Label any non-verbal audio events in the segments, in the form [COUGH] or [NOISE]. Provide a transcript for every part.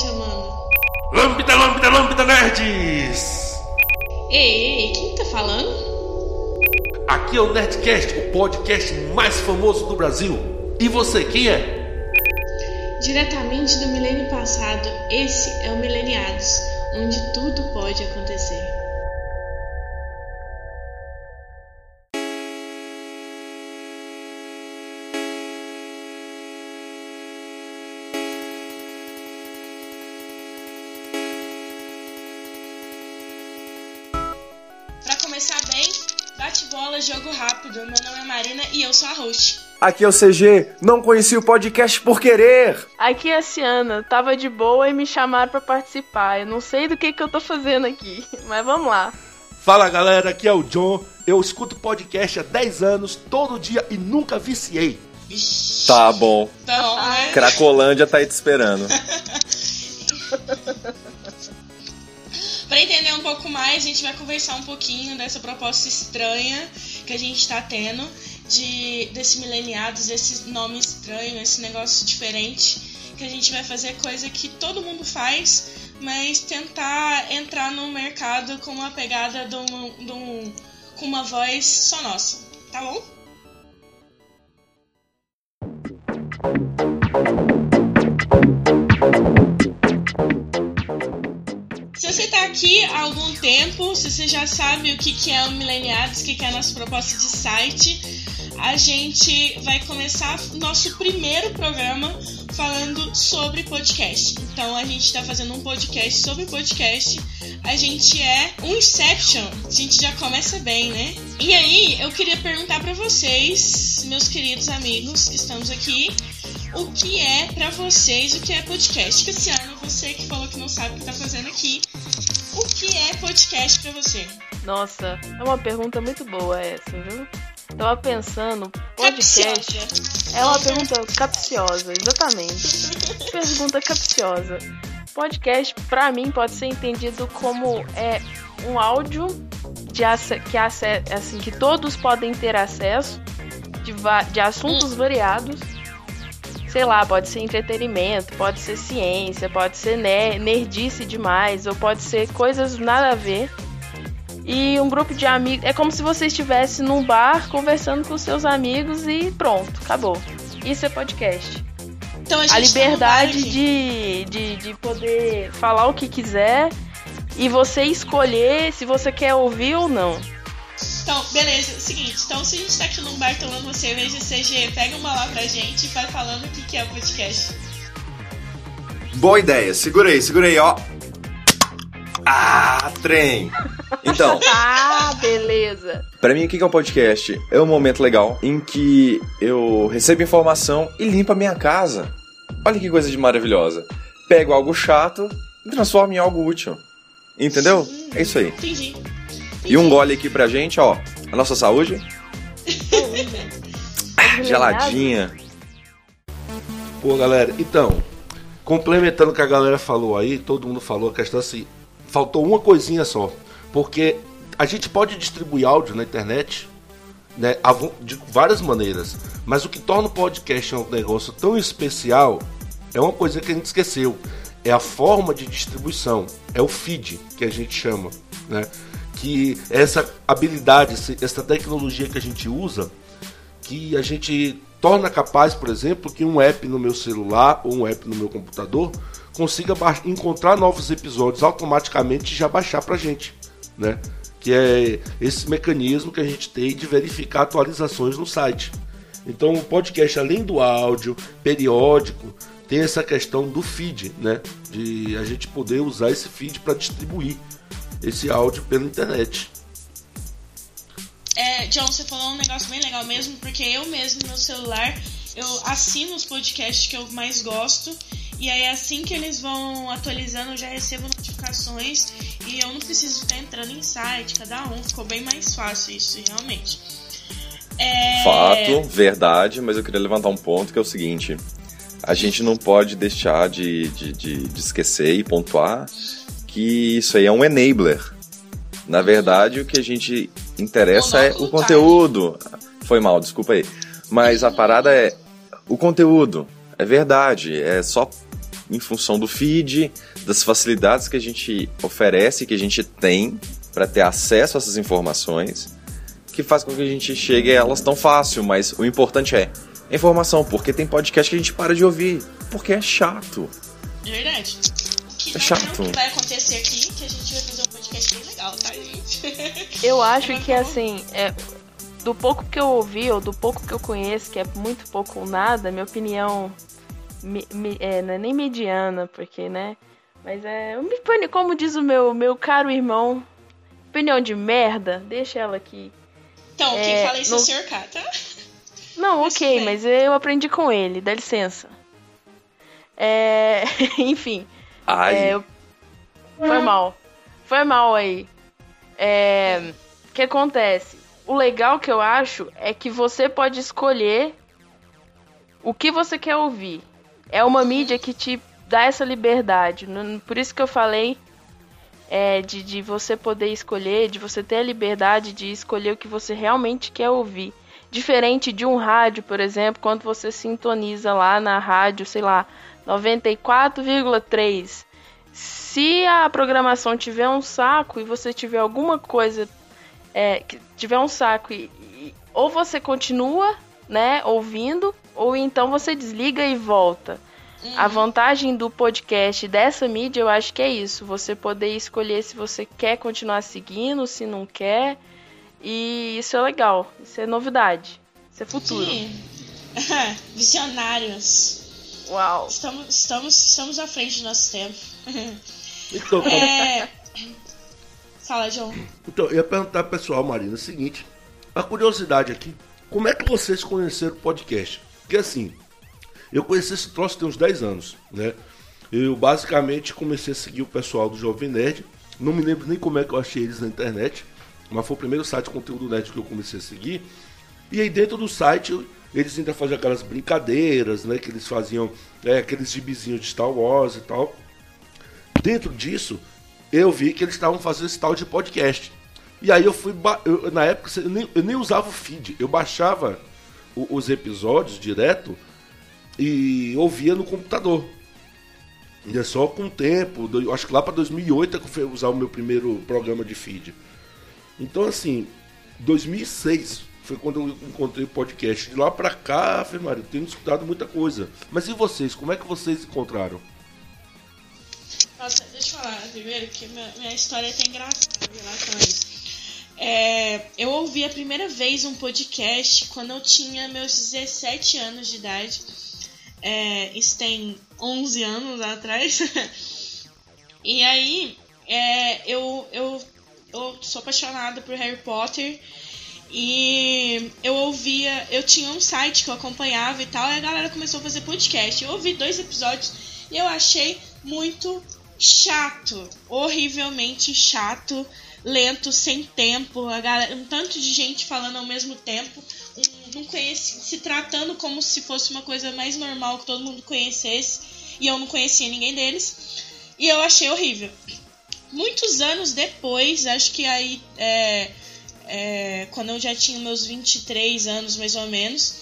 chamando? Lambda, lambda, lambda, nerds! Ei, ei, quem tá falando? Aqui é o Nerdcast, o podcast mais famoso do Brasil. E você, quem é? Diretamente do milênio passado, esse é o Mileniados, onde tudo pode acontecer. Jogo rápido. Meu nome é Marina e eu sou a host. Aqui é o CG, não conheci o podcast por querer. Aqui é a Ciana, tava de boa e me chamaram pra participar. Eu não sei do que que eu tô fazendo aqui, [LAUGHS] mas vamos lá. Fala galera, aqui é o John. Eu escuto podcast há 10 anos, todo dia e nunca viciei. Tá bom. Tá bom, né? [LAUGHS] Cracolândia tá aí te esperando. [LAUGHS] Pra entender um pouco mais, a gente vai conversar um pouquinho dessa proposta estranha que a gente tá tendo de desse mileniados, desse nome estranho, esse negócio diferente que a gente vai fazer coisa que todo mundo faz, mas tentar entrar no mercado com uma pegada de um, de um- com uma voz só nossa, tá bom? Se você tá aqui há algum tempo, se você já sabe o que, que é o Mileniados, o que, que é a nossa proposta de site, a gente vai começar nosso primeiro programa falando sobre podcast. Então a gente tá fazendo um podcast sobre podcast. A gente é um Inception. A gente já começa bem, né? E aí, eu queria perguntar pra vocês, meus queridos amigos que estamos aqui, o que é pra vocês o que é podcast? Cassiano, você que falou que não sabe o que tá fazendo aqui, o que é podcast pra você? Nossa, é uma pergunta muito boa essa, viu? Tava pensando, podcast Capciosa. é uma pergunta capciosa, exatamente. [LAUGHS] pergunta capciosa. Podcast, pra mim, pode ser entendido como é um áudio de que, assim, que todos podem ter acesso de, de assuntos variados. Sei lá, pode ser entretenimento, pode ser ciência, pode ser ner nerdice demais, ou pode ser coisas nada a ver. E um grupo de amigos. É como se você estivesse num bar conversando com seus amigos e pronto, acabou. Isso é podcast. Então a A tá liberdade aqui. de, de, de poder falar o que quiser e você escolher se você quer ouvir ou não. Então, beleza, seguinte, então se a gente tá aqui num bar tomando uma cerveja CG, pega uma lá pra gente e vai falando o que, que é o podcast. Boa ideia, segura aí, segura aí, ó. Ah, trem. Então, [LAUGHS] Ah, beleza. pra mim o que é um podcast? É um momento legal em que eu recebo informação e limpo a minha casa. Olha que coisa de maravilhosa. Pego algo chato e transformo em algo útil. Entendeu? É isso aí. Entendi. E um gole aqui pra gente, ó. A nossa saúde. [LAUGHS] Ah, geladinha. Pô, galera, então, complementando o que a galera falou aí, todo mundo falou a questão assim, faltou uma coisinha só, porque a gente pode distribuir áudio na internet, né, de várias maneiras, mas o que torna o podcast um negócio tão especial é uma coisa que a gente esqueceu, é a forma de distribuição, é o feed que a gente chama, né, que essa habilidade, essa tecnologia que a gente usa que a gente torna capaz, por exemplo, que um app no meu celular ou um app no meu computador consiga encontrar novos episódios automaticamente e já baixar pra gente, né? Que é esse mecanismo que a gente tem de verificar atualizações no site. Então, o podcast, além do áudio periódico, tem essa questão do feed, né? De a gente poder usar esse feed para distribuir esse áudio pela internet. É, John, você falou um negócio bem legal mesmo, porque eu mesmo no meu celular, eu assino os podcasts que eu mais gosto, e aí assim que eles vão atualizando, eu já recebo notificações, e eu não preciso ficar entrando em site, cada um, ficou bem mais fácil isso, realmente. É, Fato, verdade, mas eu queria levantar um ponto que é o seguinte: a gente não pode deixar de, de, de, de esquecer e pontuar que isso aí é um enabler. Na verdade, o que a gente interessa é o conteúdo. Foi mal, desculpa aí. Mas a parada é o conteúdo. É verdade. É só em função do feed, das facilidades que a gente oferece, que a gente tem para ter acesso a essas informações, que faz com que a gente chegue a elas tão fácil, mas o importante é informação, porque tem podcast que a gente para de ouvir, porque é chato. É verdade. Que É vai, chato. não vai acontecer aqui, que a gente vai fazer um podcast bem legal, tá, gente? [LAUGHS] Eu acho que assim, é, do pouco que eu ouvi, ou do pouco que eu conheço, que é muito pouco ou nada, minha opinião me- me- é, não é nem mediana, porque, né? Mas é. Como diz o meu, meu caro irmão, opinião de merda, deixa ela aqui. Então, quem É, fala isso é o no- Sr. K, tá? Não, Mas ok, mas eu aprendi com ele, dá licença. É. [LAUGHS] Enfim. Ai, É, Foi mal. Foi mal aí. É, O que acontece? O legal que eu acho é que você pode escolher o que você quer ouvir. É uma mídia que te dá essa liberdade. Por isso que eu falei é, de, de você poder escolher, de você ter a liberdade de escolher o que você realmente quer ouvir. Diferente de um rádio, por exemplo, quando você sintoniza lá na rádio, sei lá, 94,3. Se a programação tiver um saco e você tiver alguma coisa é, que tiver um saco e, e- ou você continua, né, ouvindo, ou então você desliga e volta. A vantagem do podcast dessa mídia, eu acho que é isso, você poder escolher se você quer continuar seguindo, se não quer. E isso é legal, isso é novidade. Isso é futuro. Sim. [LAUGHS] Visionários. Uau. Estamos, estamos, estamos à frente do nosso tempo. [LAUGHS] Então, como- É... Fala, João. então, eu ia perguntar pro pessoal, Marina, o seguinte. A curiosidade aqui, como é que vocês conheceram o podcast? Porque assim, eu conheci esse troço tem uns 10 anos, né? Eu basicamente comecei a seguir o pessoal do Jovem Nerd. Não me lembro nem como é que eu achei eles na internet. Mas foi o primeiro site de conteúdo nerd que eu comecei a seguir. E aí dentro do site eles ainda faziam aquelas brincadeiras, né? Que eles faziam é, aqueles gibizinhos de Star Wars e tal. Dentro disso, eu vi que eles estavam fazendo esse tal de podcast. E aí eu fui. eu- na época eu nem, eu nem usava o feed, eu baixava o- os episódios direto e ouvia no computador. E é só com o tempo, acho que lá para 2008 é que eu fui usar o meu primeiro programa de feed. Então, assim, 2006 foi quando eu encontrei o podcast. De lá pra cá, eu tenho escutado muita coisa. Mas e vocês? Como é que vocês encontraram? Nossa, deixa eu falar primeiro que minha, minha história é até engraçada em relação a isso. É, eu ouvi a primeira vez um podcast quando eu tinha meus 17 anos de idade. É, isso tem 11 anos atrás. [LAUGHS] e aí, é, eu, eu, eu sou apaixonada por Harry Potter. E eu ouvia, eu tinha um site que eu acompanhava e tal, e a galera começou a fazer podcast. Eu ouvi dois episódios e eu achei muito chato, horrivelmente chato, lento, sem tempo, a galera, um tanto de gente falando ao mesmo tempo, um, não conheci, se tratando como se fosse uma coisa mais normal que todo mundo conhecesse, e eu não conhecia ninguém deles, e eu achei horrível. Muitos anos depois, acho que aí é, é, quando eu já tinha meus 23 anos mais ou menos,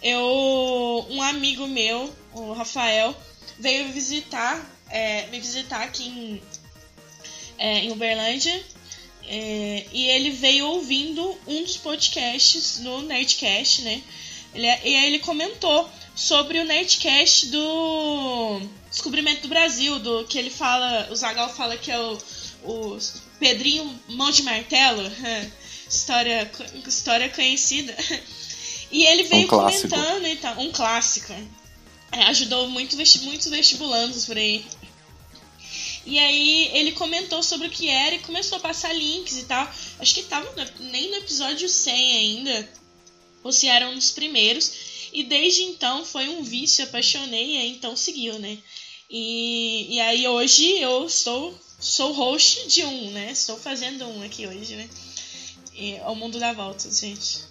eu um amigo meu, o Rafael, veio visitar, é, me visitar aqui em, é, em Uberlândia. é, e ele veio ouvindo um dos podcasts no Nerdcast, né? Ele, e aí ele comentou sobre o Nerdcast do Descobrimento do Brasil, do que ele fala, o Zagal fala que é o, o Pedrinho Mão de Martelo, [LAUGHS] história, história conhecida. E ele veio clássico. comentando e tal, um clássico. É, ajudou muito muitos vestibulandos por aí. E aí ele comentou sobre o que era e começou a passar links e tal. Acho que tava no- nem no episódio 100 ainda. Ou se era um dos primeiros. E desde então foi um vício, apaixonei e aí então seguiu, né? E, e aí hoje eu estou sou host de um, né? Estou fazendo um aqui hoje, né? E, ao mundo dá voltas, gente.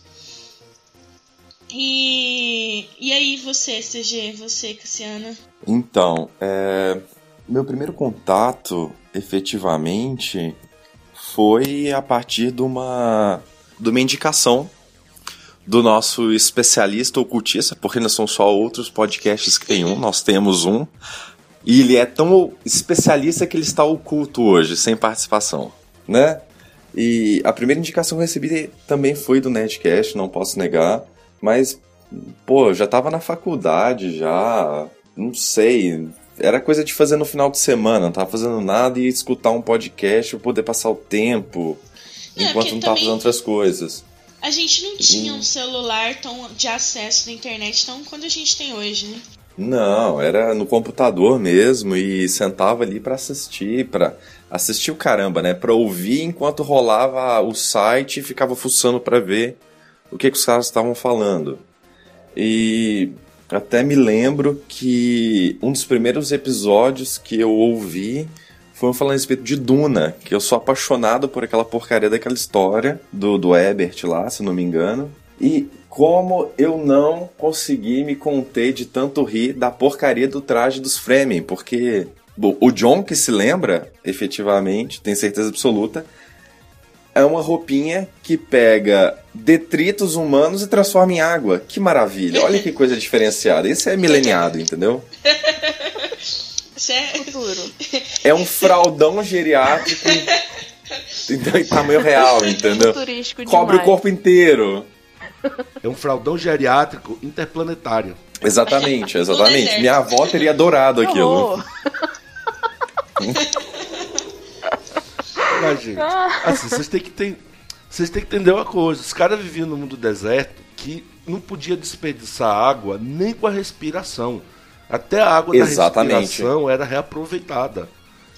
E, e aí você, CG, você, Cassiana? Então, é, meu primeiro contato, efetivamente, foi a partir de uma, de uma indicação do nosso especialista ocultista, porque não são só outros podcasts que tem um, [LAUGHS] nós temos um. E ele é tão especialista que ele está oculto hoje, sem participação, né? E a primeira indicação que eu recebi também foi do Nerdcast, não posso negar. Mas, pô, já tava na faculdade já, não sei. Era coisa de fazer no final de semana, não tava fazendo nada e escutar um podcast pra poder passar o tempo É, enquanto não tava fazendo outras coisas. A gente não tinha um celular tão de acesso na internet tão quando a gente tem hoje, né? Não, era no computador mesmo e sentava ali pra assistir, pra assistir o caramba, né? Pra ouvir enquanto rolava o site e ficava fuçando pra ver o que, que os caras estavam falando. E até me lembro que um dos primeiros episódios que eu ouvi foi um falando a respeito de Duna, que eu sou apaixonado por aquela porcaria daquela história do, do Ebert lá, se não me engano. E como eu não consegui me conter de tanto rir da porcaria do traje dos Fremen, porque bom, o John que se lembra, efetivamente, tem certeza absoluta, é uma roupinha que pega detritos humanos e transforma em água. Que maravilha! Olha que coisa diferenciada. Esse é mileniado, entendeu? Isso é... Futuro. É um fraldão geriátrico [LAUGHS] em, tamanho real, entendeu? Futurístico Cobre o corpo inteiro. É um fraldão geriátrico interplanetário. Exatamente, exatamente. deserto. Minha avó teria adorado aquilo. [LAUGHS] Mas, gente, assim, vocês têm que ter, vocês têm que entender uma coisa. Os caras viviam no mundo deserto que não podia desperdiçar água nem com a respiração. Até a água Exatamente. da respiração era reaproveitada.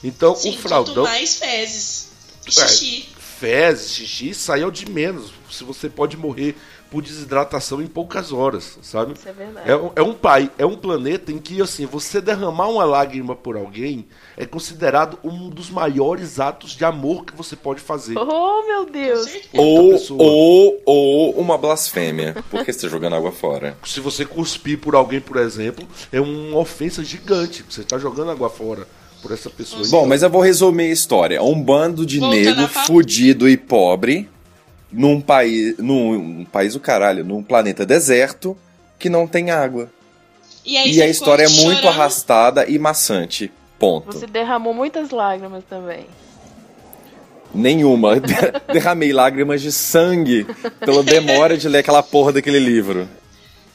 Então, Sim, o fraldão, mais fezes. E É. xixi. fezes, xixi, saiu de menos. Se você pode morrer por desidratação em poucas horas, sabe? Isso é verdade. É, um- é um pai, é um planeta em que assim você derramar uma lágrima por alguém é considerado um dos maiores atos de amor que você pode fazer. Oh, meu Deus. Ou, ou, ou uma blasfêmia. Por que você tá jogando água fora? Se você cuspir por alguém, por exemplo, é uma ofensa gigante. Você está jogando água fora por essa pessoa. Bom, mas eu vou resumir a história. Um bando de papo. fudido e pobre num país. Num, um país do caralho, num planeta deserto que não tem água. E, aí E a história é muito chorando. arrastada e maçante. Ponto. Você derramou muitas lágrimas também. Nenhuma. [LAUGHS] Derramei lágrimas de sangue pela demora de ler aquela porra daquele livro.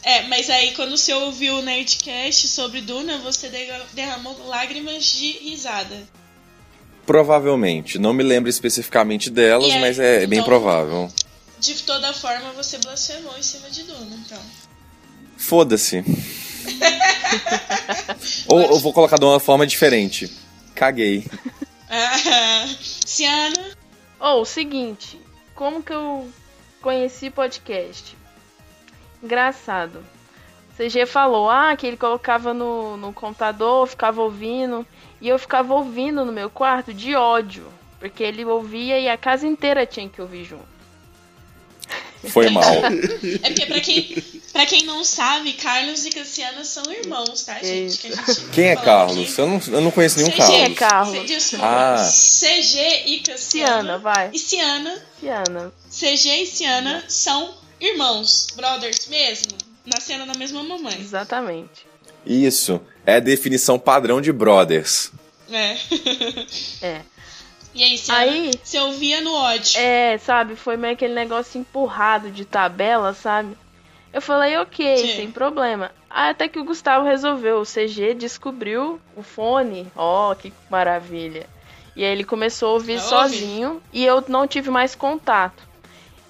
É, mas aí quando você ouviu o Nerdcast sobre Duna, você de- derramou lágrimas de risada. Provavelmente. Não me lembro especificamente delas, mas é bem então- provável. De toda forma, você blasfemou em cima de Duna, então. Foda-se. [LAUGHS] Ou eu vou colocar de uma forma diferente. Caguei. Ah, [LAUGHS] Ciana, Ou, o seguinte, como que eu conheci podcast? Engraçado. CG falou, ah, que ele colocava no, no computador, ficava ouvindo. E eu ficava ouvindo no meu quarto de ódio. Porque ele ouvia e a casa inteira tinha que ouvir junto. [LAUGHS] Foi mal. é porque pra quem, pra quem não sabe, Carlos e Cassiana são irmãos, tá, gente? Que a gente Quem é Carlos? aqui. Eu não, eu não conheço nenhum CG, Carlos. é Carlos? Desculpa. Ah. CG e Cassiana. Ciana, vai. E Ciana, Ciana. CG e Ciana são irmãos, brothers mesmo. Nasceram na mesma mamãe. Exatamente. Isso. É a definição padrão de brothers. É. É. E aí, Ciana, Aí- você ouvia no ódio. É, sabe, foi meio aquele negócio empurrado de tabela, sabe? Eu falei, ok, Sim. sem problema. Aí até que o Gustavo resolveu, o CG descobriu o fone. Ó, que maravilha. E aí ele começou a ouvir Eu ouvi. sozinho e eu não tive mais contato.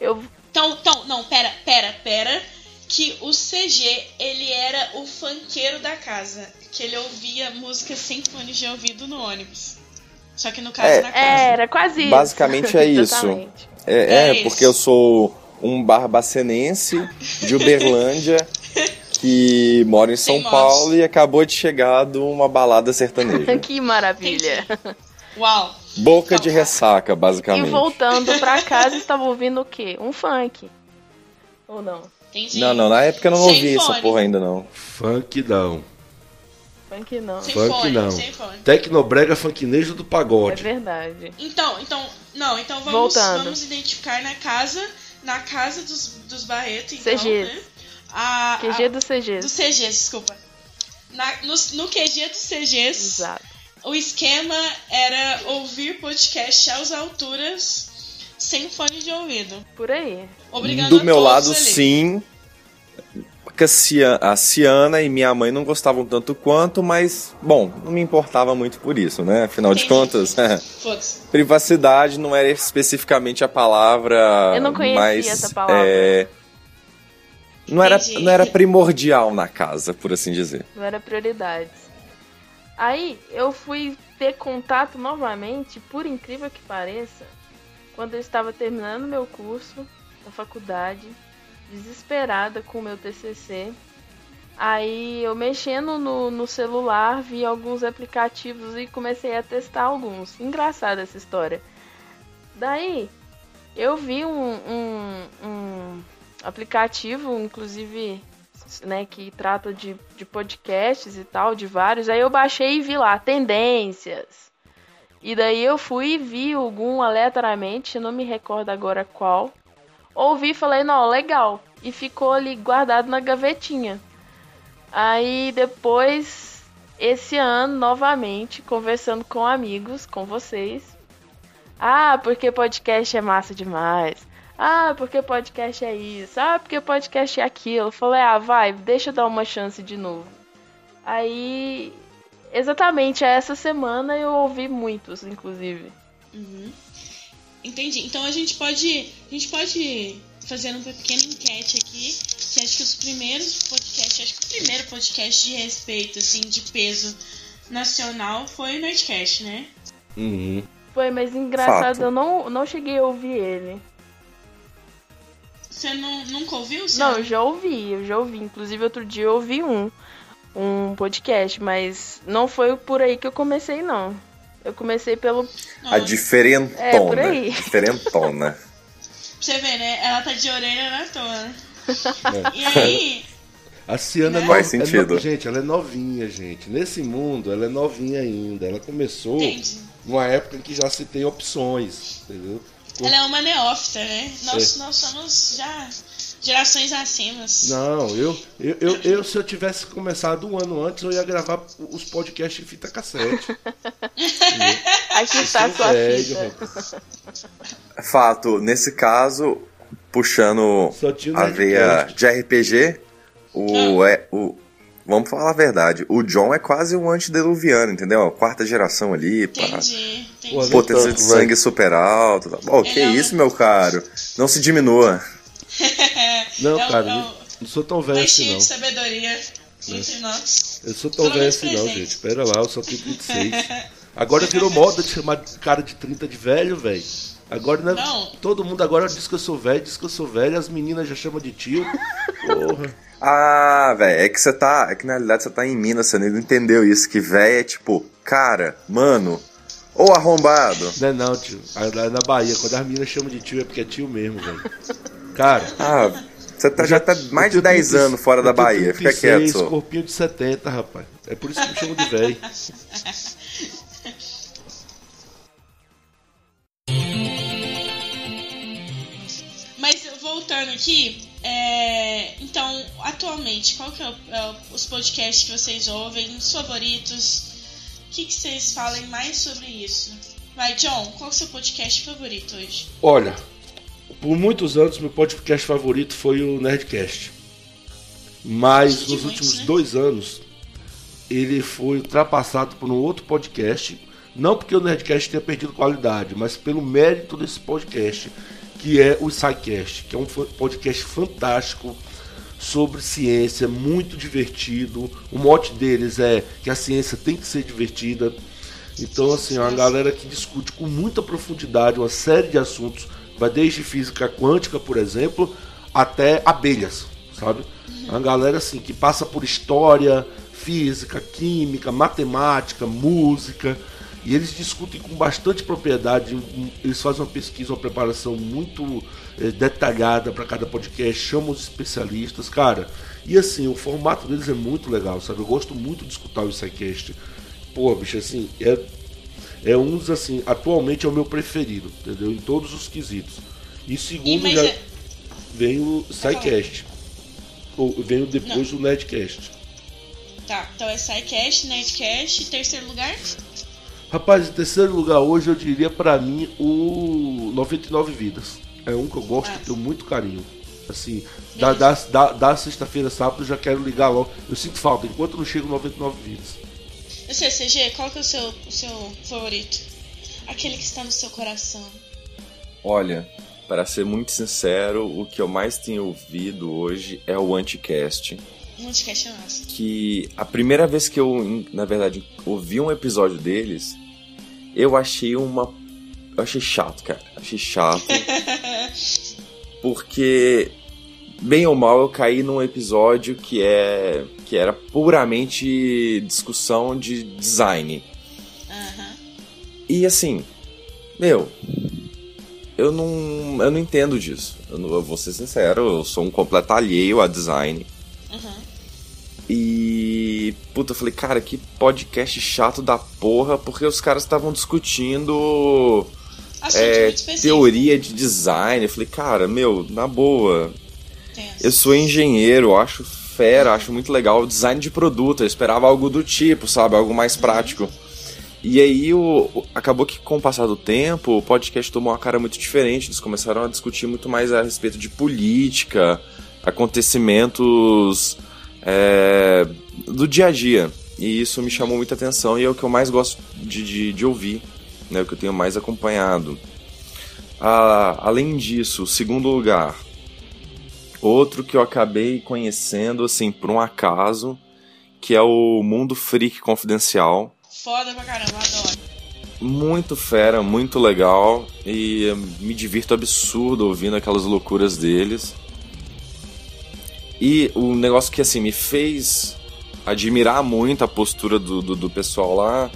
Eu Então, então, não, pera, pera, pera. Que o CG, ele era o funkeiro da casa. Que ele ouvia música sem fone de ouvido no ônibus. Só que no caso, É. na casa. era quase isso. Basicamente é [LAUGHS] isso. Exatamente. É, É é, isso. porque eu sou um barbacenense de Uberlândia [LAUGHS] que mora em São modos. Paulo e acabou de chegar de uma balada sertaneja. [LAUGHS] que maravilha. Uau. Boca de ressaca, E basicamente. voltando pra casa, estava ouvindo o quê? Um funk. Ou não? Entendi. Não, não, na época eu não Sem ouvi essa porra ainda não. Funk não. Funk não. Sem Funk fone, não. sem fone. Tecnobrega funknejo do É pagode. verdade. Então, então, não, então vamos, Voltando. vamos identificar na casa, na casa dos, dos Barreto, então, CGs. né? A, QG a- do CG. do CG, desculpa. Na, no, no QG dos CGs, Exato. o esquema era ouvir podcast às alturas sem fone de ouvido. Por aí. Obrigado Do a meu todos lado, ali. sim. Que a Cia- a Ciana e minha mãe não gostavam tanto quanto, mas, bom, não me importava muito por isso, né? Afinal de contas, [LAUGHS] é, Foda-se. privacidade não era especificamente a palavra. Eu não conhecia mais, essa palavra. é, não, era, não era primordial na casa, por assim dizer. Não era prioridades. Aí eu fui ter contato novamente, por incrível que pareça, quando eu estava terminando meu curso na faculdade, desesperada com o meu TCC. Aí eu mexendo no, no celular, vi alguns aplicativos e comecei a testar alguns. Engraçada essa história. Daí eu vi um, um, um aplicativo, inclusive né, que trata de, de podcasts e tal, de vários. Aí eu baixei e vi lá, tendências. E daí eu fui e vi algum aleatoriamente, não me recordo agora qual. Ouvi e falei, não, legal. E ficou ali guardado na gavetinha. Aí depois, esse ano, novamente, conversando com amigos, com vocês. Ah, porque podcast é massa demais. Ah, porque podcast é isso. Ah, porque podcast é aquilo. Falei, ah, vai, deixa eu dar uma chance de novo. Aí, exatamente, essa semana eu ouvi muitos, inclusive. Uhum. Entendi. Então a gente pode. A gente pode fazer uma pequena enquete aqui. Que acho que os primeiros podcasts. Acho que o primeiro podcast de respeito, assim, de peso nacional foi o Nerdcast, né? Uhum. Foi, mas engraçado, Fato. eu não, não cheguei a ouvir ele. Você não, nunca ouviu? Não, Sam? eu já ouvi, eu já ouvi. Inclusive, outro dia eu ouvi um, um podcast, mas não foi por aí que eu comecei, não. Eu comecei pelo. Não, A diferentona. É, por aí. [LAUGHS] Diferentona. Pra você ver, né? Ela tá de orelha na toa. né? E aí. A Ciana é Né? nova. Faz sentido. é no- gente, ela é novinha, gente. Nesse mundo, ela é novinha ainda. Ela começou Entendi. numa época em que já se tem opções, entendeu? Ela é uma neófita, né? Nós, É. nós somos já gerações acima. Não, eu, eu, eu, eu, se eu tivesse começado um ano antes, eu ia gravar os podcasts em fita cassete. [LAUGHS] Aqui está a sua Velho, fita. rapaz. Fato, nesse caso, puxando a veia de RPG, o, é, o. Vamos falar a verdade, o John é quase um antediluviano, entendeu? Quarta geração ali. Entendi, entendi. Potência de sangue super alto. Tá. Oh, que é isso, meu caro? Não se diminua. [LAUGHS] Não, É cara, é o- não, não sou tão velho assim, não. de sabedoria entre nós. Eu sou tão Pelo velho assim, não, gente. Pera lá, eu só tenho 26. Agora virou moda de chamar cara de 30 de velho, velho. Agora né, Não. todo mundo agora diz que eu sou velho, diz que eu sou velho, as meninas já chamam de tio. [LAUGHS] Porra. Ah, velho, é que você tá. É que na realidade você tá em Minas, você não entendeu isso. Que velho é tipo, cara, mano, ou arrombado. Não é não, tio. Lá na Bahia, quando as meninas chamam de tio é porque é tio mesmo, velho. [LAUGHS] Cara, Ah, você tá, já tá mais de tenho 10 30 anos fora da Bahia. Fica 36, quieto, só. corpinho de 70, rapaz. É por isso que me chamam de velho. Mas voltando aqui, é, então, atualmente, qual que é, o- é os podcasts que vocês ouvem, os favoritos? O que, que vocês falem mais sobre isso? Vai, John, qual é o seu podcast favorito hoje? Olha, por muitos anos meu podcast favorito foi o Nerdcast. Mas nos últimos né? dois anos ele foi ultrapassado por um outro podcast. Não porque o Nerdcast tenha perdido qualidade, mas pelo mérito desse podcast, que é o SciCast, que é um podcast fantástico sobre ciência, muito divertido. O mote deles é que a ciência tem que ser divertida. Então, assim, é uma galera que discute com muita profundidade uma série de assuntos, vai desde física quântica, por exemplo, até abelhas, sabe? Uma galera assim que passa por história, física, química, matemática, música, e eles discutem com bastante propriedade. Eles fazem uma pesquisa, uma preparação muito eh, detalhada para cada podcast, chamam os especialistas, cara. E assim, o formato deles é muito legal, sabe? Eu gosto muito de escutar o SciCast. Pô, bicho, assim, é, é um dos, assim, atualmente é o meu preferido, entendeu? Em todos os quesitos. E E, segundo mas já é- vem o SciCast. Ou vem depois o Nerdcast. Tá, então é SciCast, Nerdcast. Terceiro lugar? Rapaz, em terceiro lugar hoje eu diria pra mim o 99 Vidas. É um que eu gosto, Ah. tenho muito carinho. Assim, da, da, da, da sexta-feira, sábado, eu já quero ligar logo. Eu sinto falta, enquanto não chega o 99 Vidas. Eu sei, CG, qual que é o seu, o seu favorito? Aquele que está no seu coração. Olha, para ser muito sincero, o que eu mais tenho ouvido hoje é o Anticast. O Multicast é nosso. Que a primeira vez que eu, na verdade, ouvi um episódio deles, eu achei uma. Eu achei chato, cara. Achei chato. [LAUGHS] porque, bem ou mal, eu caí num episódio que é. Que era puramente discussão de design. Aham. E assim, meu, eu não, eu não entendo disso. Eu, não, eu vou ser sincero, eu sou um completo alheio a design. Uhum. E. Puta, eu falei, cara, que podcast chato da porra, porque os caras estavam discutindo é, teoria de design. Eu falei, cara, meu, na boa, Tenso. eu sou engenheiro, eu acho fera, acho muito legal o design de produto. Eu esperava algo do tipo, sabe? Algo mais prático. E aí o, acabou que com o passar do tempo o podcast tomou uma cara muito diferente. Eles começaram a discutir muito mais a respeito de política, acontecimentos é, do dia a dia. E isso me chamou muita atenção e é o que eu mais gosto de, de, de ouvir, né? O que eu tenho mais acompanhado. Ah, além disso, segundo lugar, outro que eu acabei conhecendo assim por um acaso, que é o Mundo Freak Confidencial. Foda pra caramba, adoro. Muito fera, muito legal e me divirto absurdo ouvindo aquelas loucuras deles. E o negócio que assim me fez admirar muito a postura do, do, do pessoal lá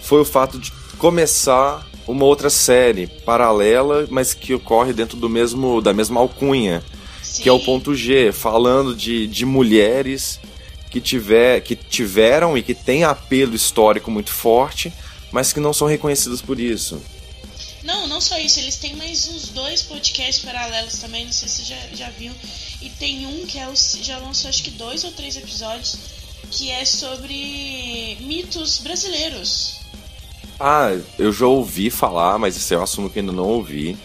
foi o fato de começar uma outra série paralela, mas que ocorre dentro do mesmo da mesma alcunha, Sim. que é o ponto G, falando de, de mulheres que, tiver, que tiveram e que têm apelo histórico muito forte, mas que não são reconhecidas por isso. Não, não só isso, eles têm mais uns dois podcasts paralelos também, não sei se você já, já viu. E tem um que é o, já lançou acho que dois ou três episódios, que é sobre mitos brasileiros. Ah, eu já ouvi falar, mas esse é um assunto que ainda não ouvi.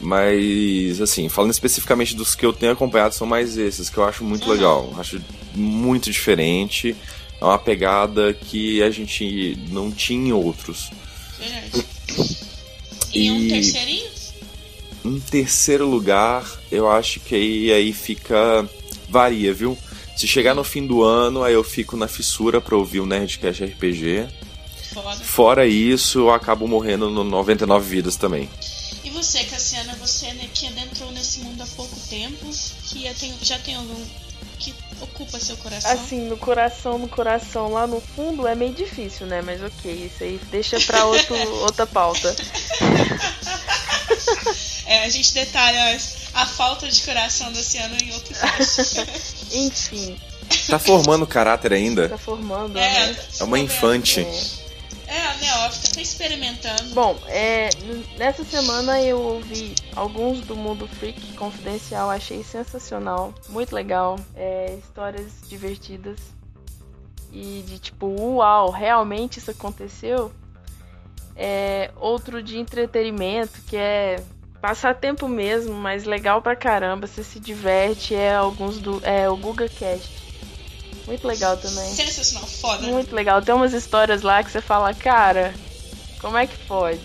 Mas, assim, falando especificamente dos que eu tenho acompanhado, são mais esses, que eu acho muito Uhum. legal. Acho muito diferente. É uma pegada que a gente não tinha em outros. Verdade. E, um E- terceirinho? Em terceiro lugar, eu acho que aí, aí fica. varia, viu? Se chegar no fim do ano, aí eu fico na fissura pra ouvir o Nerdcast RPG. Foda. Fora isso, eu acabo morrendo no 99 Vidas também. E você, Cassiana, você né, que adentrou nesse mundo há pouco tempo, que já tem, já tem algum que ocupa seu coração? Assim, no coração, no coração, lá no fundo é meio difícil, né? Mas ok, isso aí deixa pra outro, [LAUGHS] outra pauta. [LAUGHS] É, a gente detalha a falta de coração desse ano em outro. Enfim, Tá formando caráter ainda? tá formando, é, né? É uma infante. É. Neófita, tá experimentando. Bom, é, nessa semana eu ouvi alguns do Mundo Freak Confidencial, achei sensacional, muito legal, é, histórias divertidas e de tipo, uau, realmente isso aconteceu? É, outro de entretenimento que é passatempo mesmo, mas legal pra caramba, você se diverte, é alguns do é o Guga Cast. Muito legal também. Sensacional, foda. Muito legal. Tem umas histórias lá que você fala, cara, como é que pode?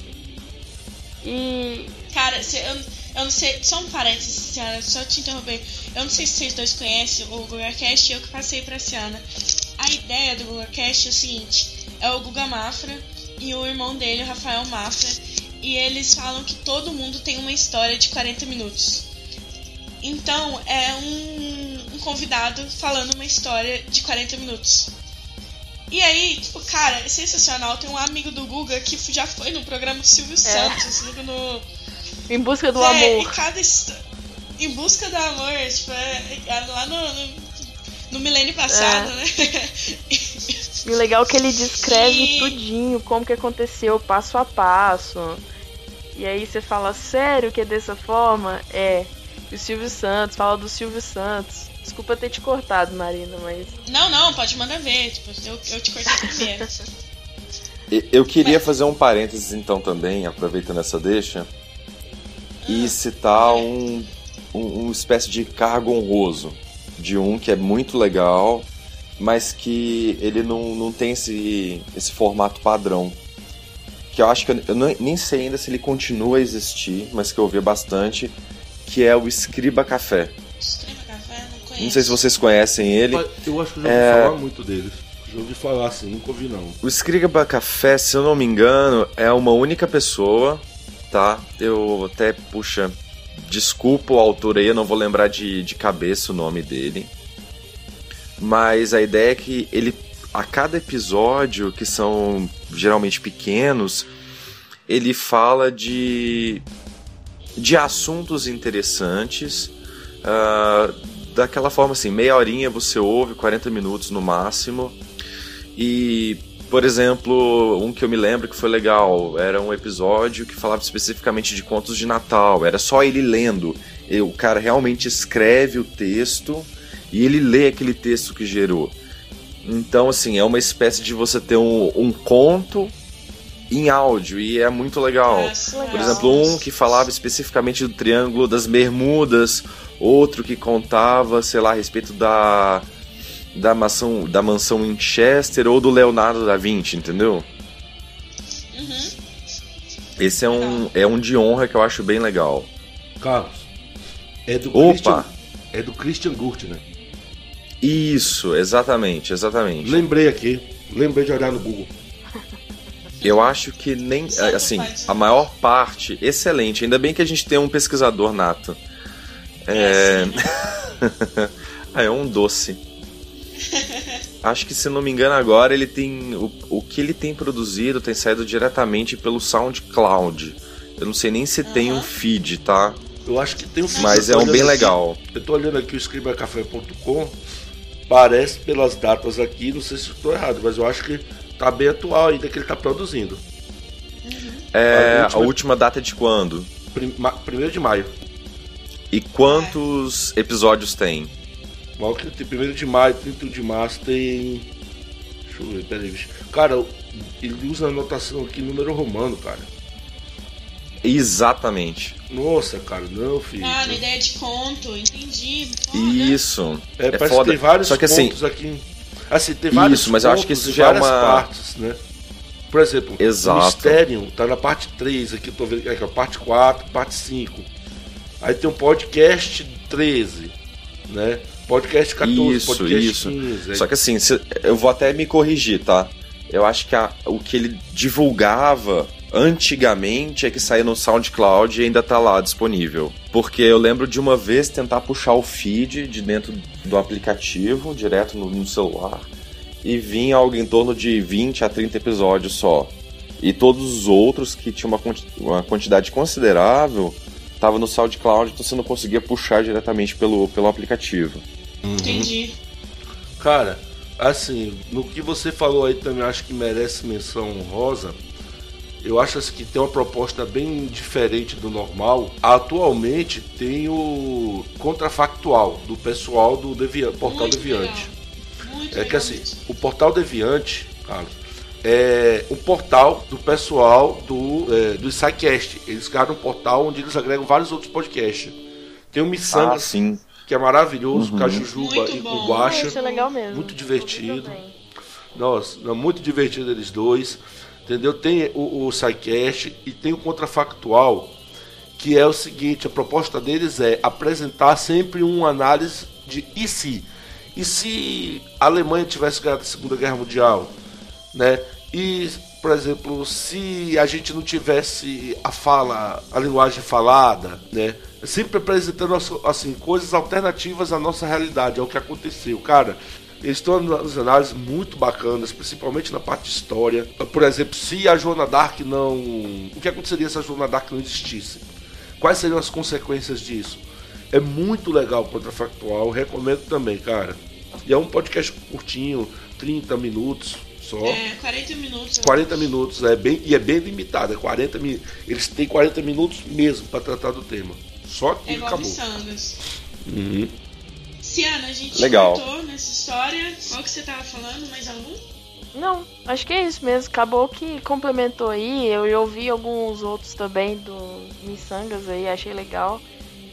E. Cara, cê- eu, eu não sei, só um parênteses, Ciana, só te interromper. Eu não sei se vocês dois conhecem o GugaCast e eu que passei pra Ciana. A ideia do GugaCast é o seguinte: é o Guga Mafra e o irmão dele, o Rafael Mafra, e eles falam que todo mundo tem uma história de 40 minutos. Então, é um, um convidado falando uma história de 40 minutos. E aí, tipo, cara, é sensacional. Tem um amigo do Guga que já foi no programa do Silvio Santos, no- no, Em busca do é, amor. E cada Em busca do amor, tipo, é, é lá no, no, no milênio passado, É. né? [LAUGHS] E o legal é que ele descreve E- tudinho, como que aconteceu, passo a passo. E aí você fala, sério que é dessa forma? É. o Silvio Santos, fala do Silvio Santos. Desculpa ter te cortado, Marina, mas. Não, não, pode mandar ver. Tipo, eu, eu te cortei primeiro. Eu queria fazer um parênteses então também, aproveitando essa deixa, e citar um, um, uma espécie de cargo honroso de um que é muito legal, mas que ele não, não tem esse, esse formato padrão. Que eu acho que eu, eu não, nem sei ainda se ele continua a existir, mas que eu ouvi bastante, que é o Escriba Café. Não sei se vocês conhecem ele. Eu acho que eu já ouvi É. falar muito deles. Já ouvi falar assim, nunca ouvi não. O Skrigaba Café, se eu não me engano, é uma única pessoa, tá? Eu até, puxa, desculpa o autor aí, eu não vou lembrar de, de cabeça o nome dele. Mas a ideia é que ele, a cada episódio, que são geralmente pequenos, ele fala de, de assuntos interessantes. ah, daquela forma assim, meia horinha você ouve, 40 minutos no máximo. E, por exemplo, um que eu me lembro que foi legal, era um episódio que falava especificamente de contos de Natal, era só ele lendo. E o cara realmente escreve o texto e ele lê aquele texto que gerou. Então, assim, é uma espécie de você ter um, um conto em áudio e é muito legal. Nossa, Por exemplo, um que falava especificamente do Triângulo das Bermudas, outro que contava, sei lá, a respeito da da mansão, da mansão Winchester ou do Leonardo da Vinci, entendeu? Uhum. Esse é um, é um de honra que eu acho bem legal. Carlos, é do Opa! Christian, é do Christian Gurt, né? Isso, exatamente, exatamente. Lembrei aqui, lembrei de olhar no Google. Eu acho que nem. Santo Assim, a maior parte, excelente. Ainda bem que a gente tem um pesquisador nato. É. [LAUGHS] ah, é um doce. Acho que, se não me engano, agora ele tem. O, o que ele tem produzido tem saído diretamente pelo SoundCloud. Eu não sei nem se tem um feed, tá? Eu acho que tem um filme. Mas é um bem aqui- legal. Eu tô olhando aqui o escribacafé.com. Parece pelas datas aqui, não sei se estou errado, mas eu acho que tá bem atual ainda que ele tá produzindo. É, A a última- última data é de quando? Prim- ma- Primeiro de maio. E quantos episódios tem? Mal que tem 1 de maio, 31 de março tem. Deixa eu ver, peraí, bicho. Cara, ele usa a anotação aqui número romano, cara. Exatamente. Nossa, cara, não, filho. Ah, na ideia de conto, entendi. Foda. Isso. É, É, parece foda. que tem vários Só que assim, pontos aqui. Assim, tem vários Isso, mas eu acho que isso já é uma- partes, né? Por exemplo, Exato. o Mysterium tá na parte 3 aqui, tô vendo aqui, ó, parte 4, parte 5. Aí tem um podcast 13, né? Podcast 14, Isso, podcast isso. 15. aí- Só que assim, eu vou até me corrigir, tá? Eu acho que a- o que ele divulgava antigamente é que saía no SoundCloud e ainda tá lá disponível. Porque eu lembro de uma vez tentar puxar o feed de dentro do aplicativo, direto no, no celular, e vinha algo em torno de 20 a 30 episódios só. E todos os outros que tinham uma, quanti- uma quantidade considerável tava no SoundCloud, então você não conseguia puxar diretamente pelo, pelo aplicativo. Entendi. Cara, assim, no que você falou aí também acho que merece menção honrosa. Eu acho assim, que tem uma proposta bem diferente do normal. Atualmente tem o contrafactual do pessoal do Deviante, Portal Muito Deviante. legal. Muito É que assim, o Portal Deviante, Carlos, é um portal do pessoal do, é, do SciCast. Eles criaram um portal onde eles agregam vários outros podcasts. Tem o Ah, Missangas, sim. que é maravilhoso, Uhum. com a Jujuba Muito e bom. o Guaxa. Isso é legal mesmo. Muito divertido. Nossa, é muito divertido eles dois. Entendeu? Tem o, o SciCast e tem o Contrafactual, que é o seguinte, a proposta deles é apresentar sempre uma análise de e se? E se a Alemanha tivesse ganhado a Segunda Guerra Mundial? Né? E, por exemplo, se a gente não tivesse a fala, a linguagem falada, né? Sempre apresentando assim, coisas alternativas à nossa realidade, ao que aconteceu. Cara, eles estão nas análises muito bacanas, principalmente na parte de história. Por exemplo, se a Joana Dark não. O que aconteceria se a Joana Dark não existisse? Quais seriam as consequências disso? É muito legal o Contrafactual, recomendo também, cara. E é um podcast curtinho, 30 minutos só. É, 40 minutos. eu 40 minutos, é bem, e é bem limitado, é 40 mi- Eles têm 40 minutos mesmo para tratar do tema. Só É aquilo igual acabou. miçangas. Uhum. Ciana, a gente Legal. cortou nessa história. Qual que você tava falando? Mais algum? Não, acho que é isso mesmo. Acabou que complementou aí. Eu já ouvi alguns outros também do Missangas aí, achei legal.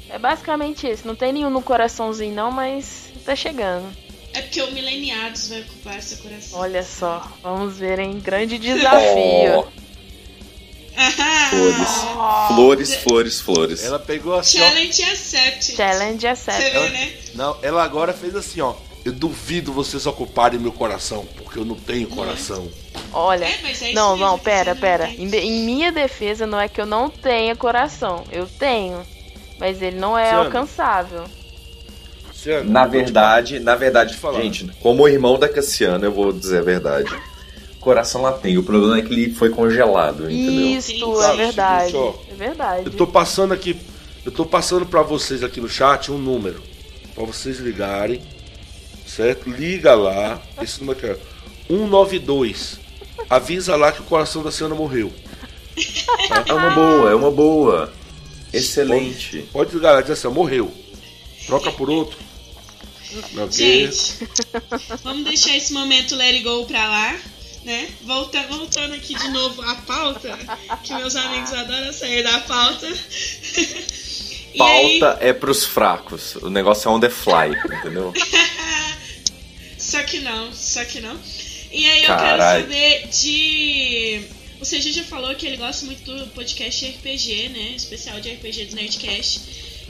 É basicamente isso. Não tem nenhum no coraçãozinho não, mas tá chegando. É porque o Mileniados vai ocupar esse coração. Olha só, vamos ver, hein? Grande desafio. Flores. Flores, flores, flores. Ela pegou assim, ó. Challenge accept. Challenge Você accept. vê, né? Não, ela agora fez assim, ó. Eu duvido vocês ocuparem meu coração, porque eu não tenho coração. Olha. É, mas é Não, não, que pera, pera. Em, de- em minha defesa não é que eu não tenha coração. Eu tenho. Mas ele não é alcançável. Na verdade, na verdade, gente, como irmão da Cassiana, eu vou dizer a verdade. Coração lá tem. O problema é que ele foi congelado, entendeu? Isto Sim, é verdade. É verdade. Eu tô passando aqui, eu tô passando pra vocês aqui no chat um número Pra vocês ligarem, certo? Liga lá, esse número aqui, ó, 192. Avisa lá que o coração da senhora morreu. É uma boa, é uma boa. Excelente. Pode ligar lá, diz assim, ó, morreu. Troca por outro. Gente, [LAUGHS] vamos deixar esse momento let it go pra lá, né? Volta, voltando aqui de novo à pauta, que meus amigos adoram sair da pauta. [LAUGHS] E aí- Pauta é pros fracos. O negócio é on the fly, entendeu? [LAUGHS] Só que não, só que não. E aí eu Caralho. quero saber de. O CG já falou que ele gosta muito do podcast RPG, né? Especial de RPG do Nerdcast.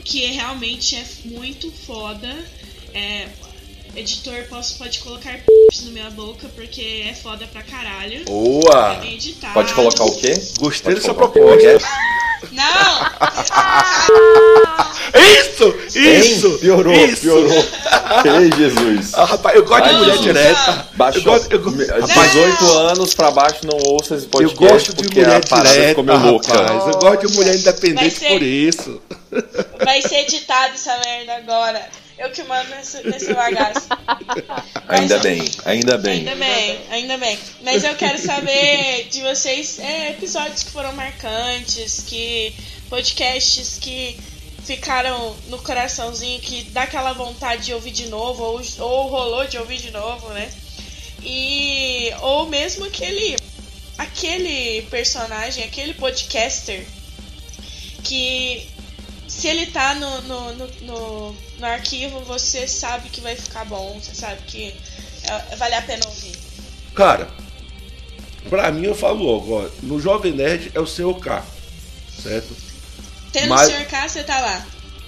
Que é- realmente é muito foda. É, editor, posso, pode colocar p na minha boca, porque é foda pra caralho. É Boa! editado. Pode colocar o quê? Gostei Pode dessa proposta. Não! [LAUGHS] Isso! Isso! Hein? Piorou, isso. piorou. [LAUGHS] Ei, Jesus. Ah, rapaz, eu gosto de mulher Jesus. direta. Baixou. Eu gosto, eu, go- Me- rapaz, 18 anos pra baixo não ouça esse eu podcast gosto de mulher direta, ficou meio louca. rapaz. Eu gosto de mulher independente ser- por isso. Vai ser editado essa merda agora. Eu que mando nesse, nesse bagaço. [LAUGHS] Ainda bem, ainda bem. Ainda bem, ainda bem. Mas eu quero saber de vocês é, episódios que foram marcantes, que podcasts que ficaram no coraçãozinho, que dá aquela vontade de ouvir de novo, ou, ou rolou de ouvir de novo, né? E ou mesmo aquele aquele personagem, aquele podcaster que se ele tá no, no, no, no, no arquivo, você sabe que vai ficar bom, você sabe que é- vale a pena ouvir. Cara, pra mim eu falo logo, ó, no Jovem Nerd é o Sr. K, certo? Tendo Mas- o Sr. K, você tá lá.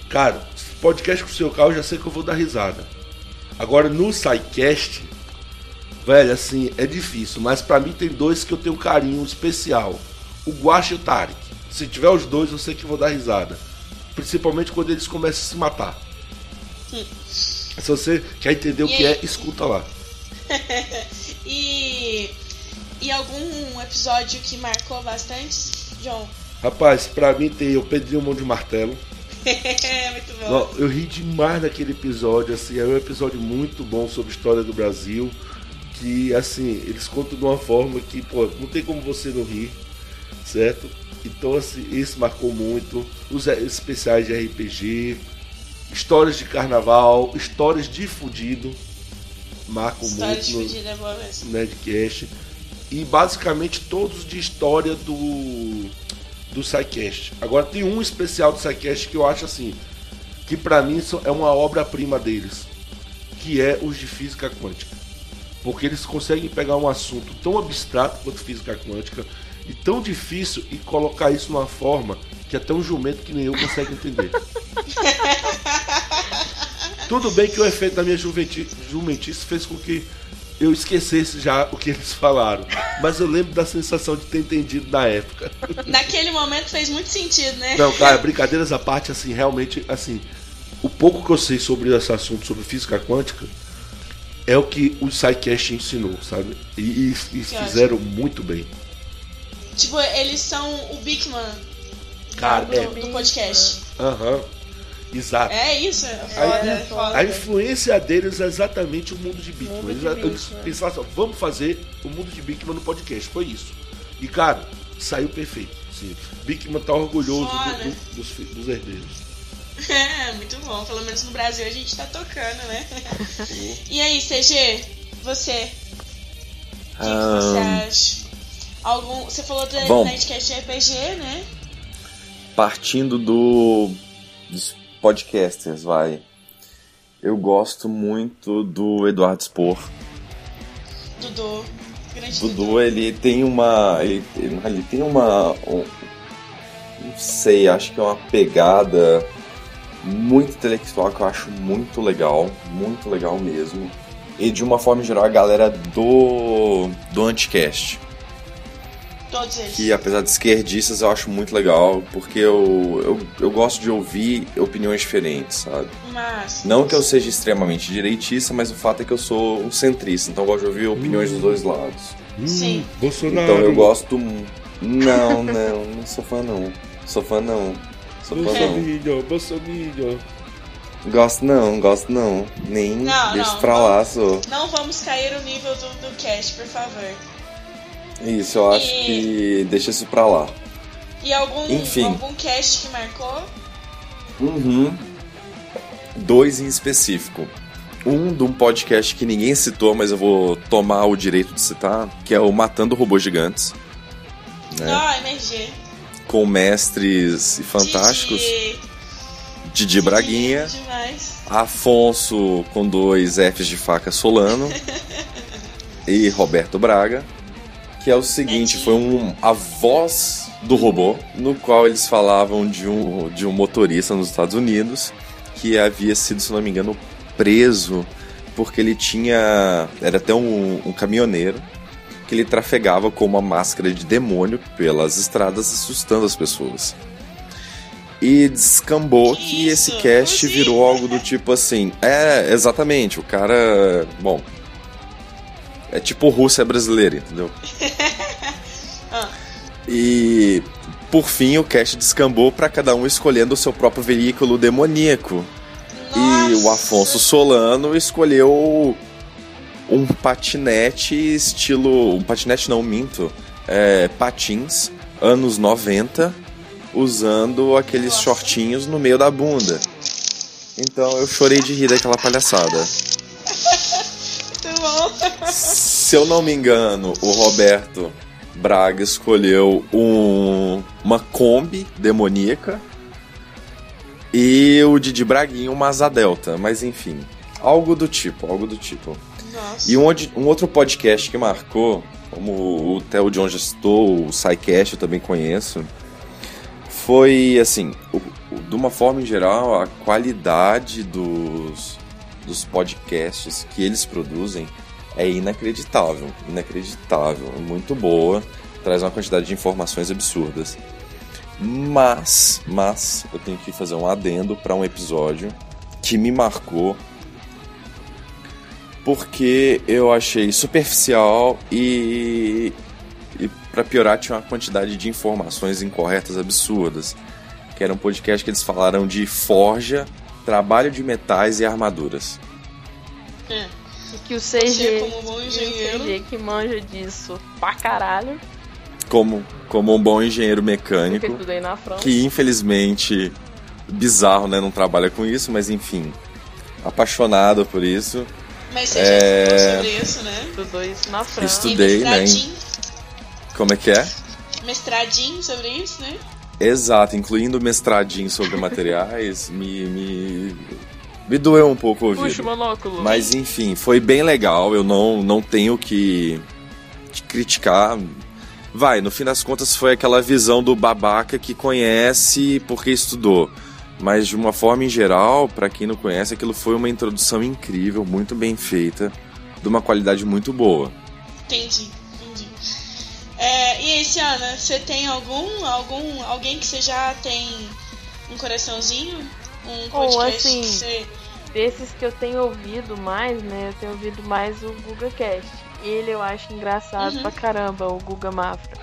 Cara, podcast com o Sr. K eu já sei que eu vou dar risada. Agora no SciCast, velho, assim, é difícil, mas pra mim tem dois que eu tenho um carinho especial. O Guacha e o Tarek. Se tiver os dois, eu sei que eu vou dar risada. Principalmente quando eles começam a se matar. Se você quer entender o E que aí? é, escuta lá. [LAUGHS] E, e algum episódio que marcou bastante, John? Rapaz, pra mim tem o Pedrinho Mão de Martelo. [LAUGHS] Muito bom. Eu ri demais naquele episódio, assim, é um episódio muito bom sobre a história do Brasil. Que, assim, eles contam de uma forma que, pô, não tem como você não rir, certo? Então, assim, esse marcou muito. Os especiais de RPG, histórias de carnaval, histórias de fudido, marcam muito de no fugida é boa mesmo. Nerdcast. E basicamente todos de história do do SciCast. Agora tem um especial do SciCast que eu acho assim, que pra mim isso é uma obra-prima deles, que é os de física quântica. Porque eles conseguem pegar um assunto tão abstrato quanto física quântica e tão difícil e colocar isso numa forma que até um jumento que nem eu consegue entender. [LAUGHS] Tudo bem que o efeito da minha juventi- jumentice fez com que eu esquecesse já o que eles falaram. Mas eu lembro da sensação de ter entendido na época. Naquele momento fez muito sentido, né? Não, cara, brincadeiras à parte, assim, realmente, assim, o pouco que eu sei sobre esse assunto, sobre física quântica, é o que o SciCast ensinou, sabe? E, e- e fizeram muito bem. Tipo, eles são o Bigman Cara, do, é. do podcast. Aham. Exato. É isso? É foda, Aí, é foda. A influência deles é exatamente o mundo de Bigman. Mundo Eles, de eles pensaram assim, ó, vamos fazer o mundo de Bigman no podcast. Foi isso. E, cara, saiu perfeito. Sim. Bigman tá orgulhoso do- Foda. do- dos, dos herdeiros. [LAUGHS] É, muito bom. Pelo menos no Brasil a gente tá tocando, né? [LAUGHS] e aí, CG, você? O que, que você acha? Algum, você falou da Bom. Nerdcast RPG, né? Partindo do dos podcasters, vai. Eu gosto muito do Eduardo Spor. Dudu. Grande Dudu, ele tem uma. Ele, ele tem uma. um- não sei, acho que é uma pegada muito intelectual que eu acho muito legal. Muito legal mesmo. E de uma forma geral, a galera do. do Anticast. Todos eles. Que apesar de esquerdistas, eu acho muito legal, porque eu, eu, eu gosto de ouvir opiniões diferentes, sabe? Mas. Não que eu seja extremamente direitista, mas o fato é que eu sou um centrista, então eu gosto de ouvir opiniões dos dois lados. Sim. Bolsonaro. Então eu gosto. Não, não, não sou fã não. Sou fã não. Sou fã não. Bolsonaro, Bolsonaro. Gosto não, gosto não. Nem Não, deixa não, pra não. lá, sou. Não vamos cair o nível do, do cast, por favor. Isso, eu acho E- que deixa isso pra lá. E algum, Enfim. algum cast que marcou? Uhum. Dois em específico. Um de um podcast que ninguém citou, mas eu vou tomar o direito de citar, que é o Matando Robôs Gigantes. Né? Ah, MRG. Com mestres e fantásticos. Didi. Didi Braguinha. Demais. Afonso com dois Fs de faca Solano [LAUGHS] e Roberto Braga, que é o seguinte, foi um a voz do robô, no qual eles falavam de um, de um motorista nos Estados Unidos que havia sido, se não me engano, preso porque ele tinha era até um, um caminhoneiro que ele trafegava com uma máscara de demônio pelas estradas assustando as pessoas. E descambou Que que esse cast virou algo do tipo assim. É, exatamente, o cara. Bom. É tipo Rússia brasileira, entendeu? [LAUGHS] Ah. E por fim o cast descambou para cada um escolhendo o seu próprio veículo demoníaco. E o Nossa. Afonso Solano escolheu um patinete estilo. Um patinete não, minto. É, patins, anos 90, usando aqueles Nossa. shortinhos no meio da bunda. Então eu chorei de rir daquela palhaçada. Se eu não me engano, o Roberto Braga escolheu um, uma Kombi demoníaca e o Didi Braguinha uma Asa Delta, mas enfim, algo do tipo, algo do tipo. Nossa. E um, um outro podcast que marcou, como o Theo John já citou, o SciCast eu também conheço, foi assim, o- o- de uma forma em geral, a qualidade dos, dos podcasts que eles produzem é inacreditável, inacreditável, muito boa, traz uma quantidade de informações absurdas. Mas, mas eu tenho que fazer um adendo para um episódio que me marcou porque eu achei superficial e, e para piorar tinha uma quantidade de informações incorretas absurdas. Que era um podcast que eles falaram de forja, trabalho de metais e armaduras. É. Que o Você, CG, como bom e o engenheiro. CG que manja disso pra caralho, Como, como um bom engenheiro mecânico, que infelizmente bizarro, né, não trabalha com isso, mas enfim, apaixonado por isso. Mas você É. já estudou sobre isso, né? Estudou isso na França. Estu- Estudei, né, mestradinho, Como é que é? mestradinho sobre isso, né? Exato, incluindo o mestradinho sobre materiais, me, me, me doeu um pouco o Puxa o ouvido. monóculo. Mas enfim, foi bem legal, eu não, não tenho que, criticar. Vai, no fim das contas foi aquela visão do babaca que conhece porque estudou. Mas de uma forma em geral, pra quem não conhece, aquilo foi uma introdução incrível, muito bem feita, de uma qualidade muito boa. Entendi, entendi. É, e aí, Ciana, você tem algum, algum, alguém que você já tem um coraçãozinho? Um Ou, podcast assim, que você... Desses que eu tenho ouvido mais, né? Eu tenho ouvido mais o GugaCast. Ele eu acho engraçado Uhum. pra caramba, o Guga Mafra.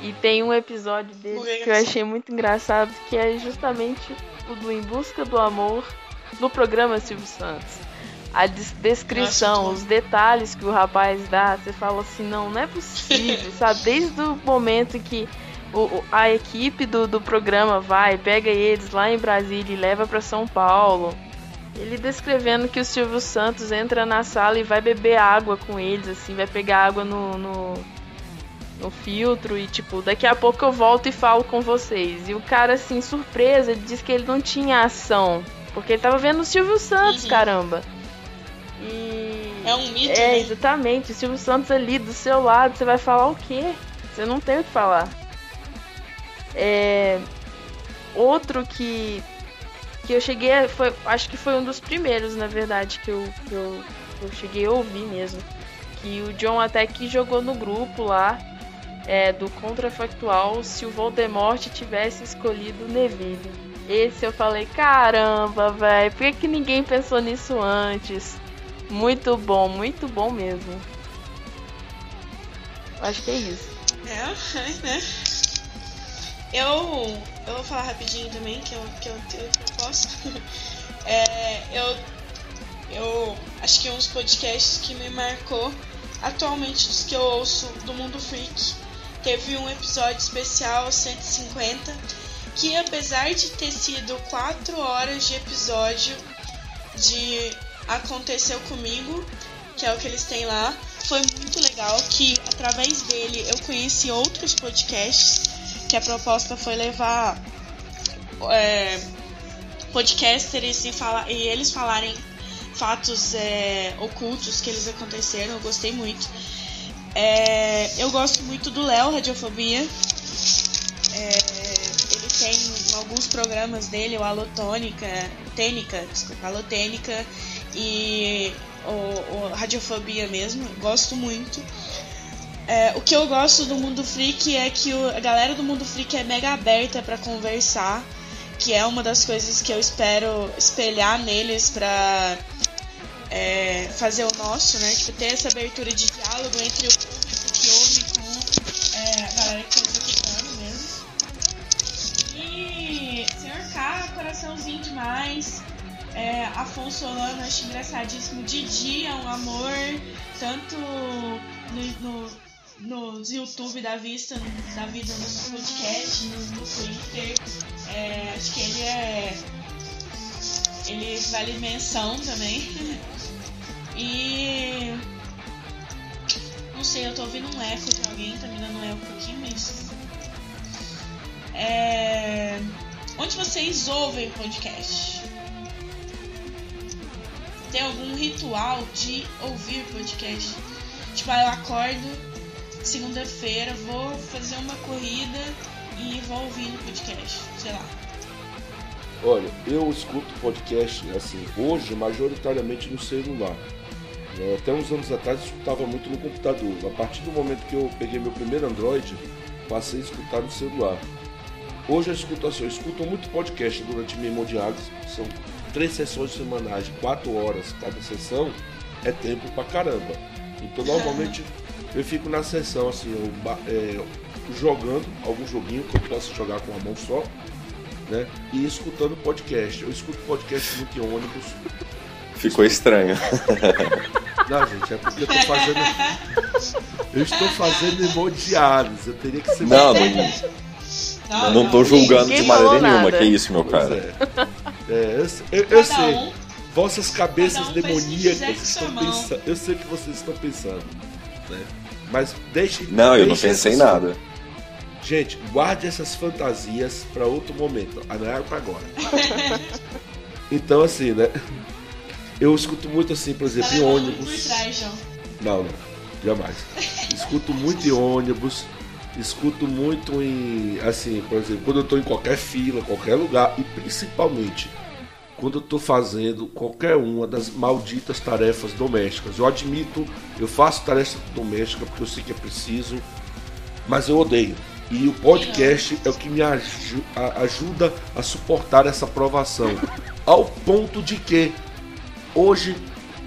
E tem um episódio dele que eu achei muito engraçado, que é justamente o do Em Busca do Amor no programa Silvio Santos. A des- descrição, Nossa, os detalhes que o rapaz dá, você fala assim, não, não é possível, [LAUGHS] sabe? Desde o momento que o, a equipe do, do programa vai, pega eles lá em Brasília e leva para São Paulo. Ele descrevendo que o Silvio Santos entra na sala e vai beber água com eles, assim, vai pegar água no, no, no filtro e, tipo, daqui a pouco eu volto e falo com vocês. E o cara, assim, surpresa, ele disse que ele não tinha ação. Porque ele tava vendo o Silvio Santos, uhum. caramba. E. É um mito. É, né? exatamente. O Silvio Santos ali do seu lado, você vai falar o quê? Você não tem o que falar. É, outro que que eu cheguei foi acho que foi um dos primeiros na verdade que eu, que eu, eu cheguei a ouvir mesmo. Que o John até que jogou no grupo lá é, do contrafactual se o Voldemort tivesse escolhido Neville. Esse eu falei caramba velho por que, que ninguém pensou nisso antes? Muito bom muito bom mesmo. Acho que é isso. É, né? Eu, eu vou falar rapidinho também, que eu, que eu, que eu posso. [LAUGHS] é, eu, eu acho que é uns podcasts que me marcou atualmente dos que eu ouço do Mundo Freak. Teve um episódio especial 150 que apesar de ter sido 4 horas de episódio de Aconteceu Comigo, que é o que eles têm lá, foi muito legal que através dele eu conheci outros podcasts que a proposta foi levar é, podcasters e, fala, e eles falarem fatos é, ocultos que eles aconteceram. Eu gostei muito. É, eu gosto muito do Léo Radiofobia. É, ele tem alguns programas dele, o Alotônica, Tênica, desculpa, Alotênica e o, o Radiofobia mesmo. Gosto muito. É, o que eu gosto do Mundo Freak é que o, a galera do Mundo Freak é mega aberta para conversar, que é uma das coisas que eu espero espelhar neles pra é, fazer o nosso, né? Tipo, ter essa abertura de diálogo entre o público que ouve com é, a galera que tá executando mesmo. E Senhor K, coraçãozinho demais. É, Afonso Solano, acho engraçadíssimo. Didi é um amor, tanto no, no nos YouTube da vista, da vida no podcast, no, no Twitter. É, acho que ele é. Ele vale menção também. [LAUGHS] e. Não sei, eu tô ouvindo um eco de alguém, tá me dando um eco pouquinho, mas. É, onde vocês ouvem podcast? Tem algum ritual de ouvir podcast? Tipo, eu acordo, segunda-feira vou fazer uma corrida e vou ouvir no podcast, sei lá. Olha, eu escuto podcast assim, hoje majoritariamente no celular. Né? Até uns anos atrás eu escutava muito no computador. A partir do momento que eu peguei meu primeiro Android, passei a escutar no celular. Hoje eu escuto assim, eu escuto muito podcast durante minha hemodiálise, são três sessões semanais quatro horas cada sessão, é tempo pra caramba. Então [LAUGHS] normalmente eu fico na sessão assim, eu, é, jogando algum joguinho que eu possa jogar com a mão só, né? E escutando podcast. Eu escuto podcast muito em ônibus. Ficou estranho. [LAUGHS] Não, gente, é porque eu tô fazendo. Eu estou fazendo hemodiálise. Eu teria que ser. Não, não. Não, não tô julgando de maneira nenhuma, nada. que isso, meu cara. É, é eu, eu, eu sei. Vossas cabeças um demoníacas estão pensando. Eu sei que vocês estão pensando. Né? Mas deixe. Não, deixe eu não pensei em nada. Gente, guarde essas fantasias para outro momento. Ah, não é para agora. [LAUGHS] então, assim, né? Eu escuto muito assim, por exemplo, tá em ônibus. Trás, não, não, jamais. escuto muito em ônibus. Escuto muito em. Assim, por exemplo, quando eu tô em qualquer fila, qualquer lugar. E principalmente quando eu estou fazendo qualquer uma das malditas tarefas domésticas. Eu admito, eu faço tarefa doméstica porque eu sei que é preciso, mas eu odeio. E o podcast é o que me ajuda a suportar essa provação. Ao ponto de que hoje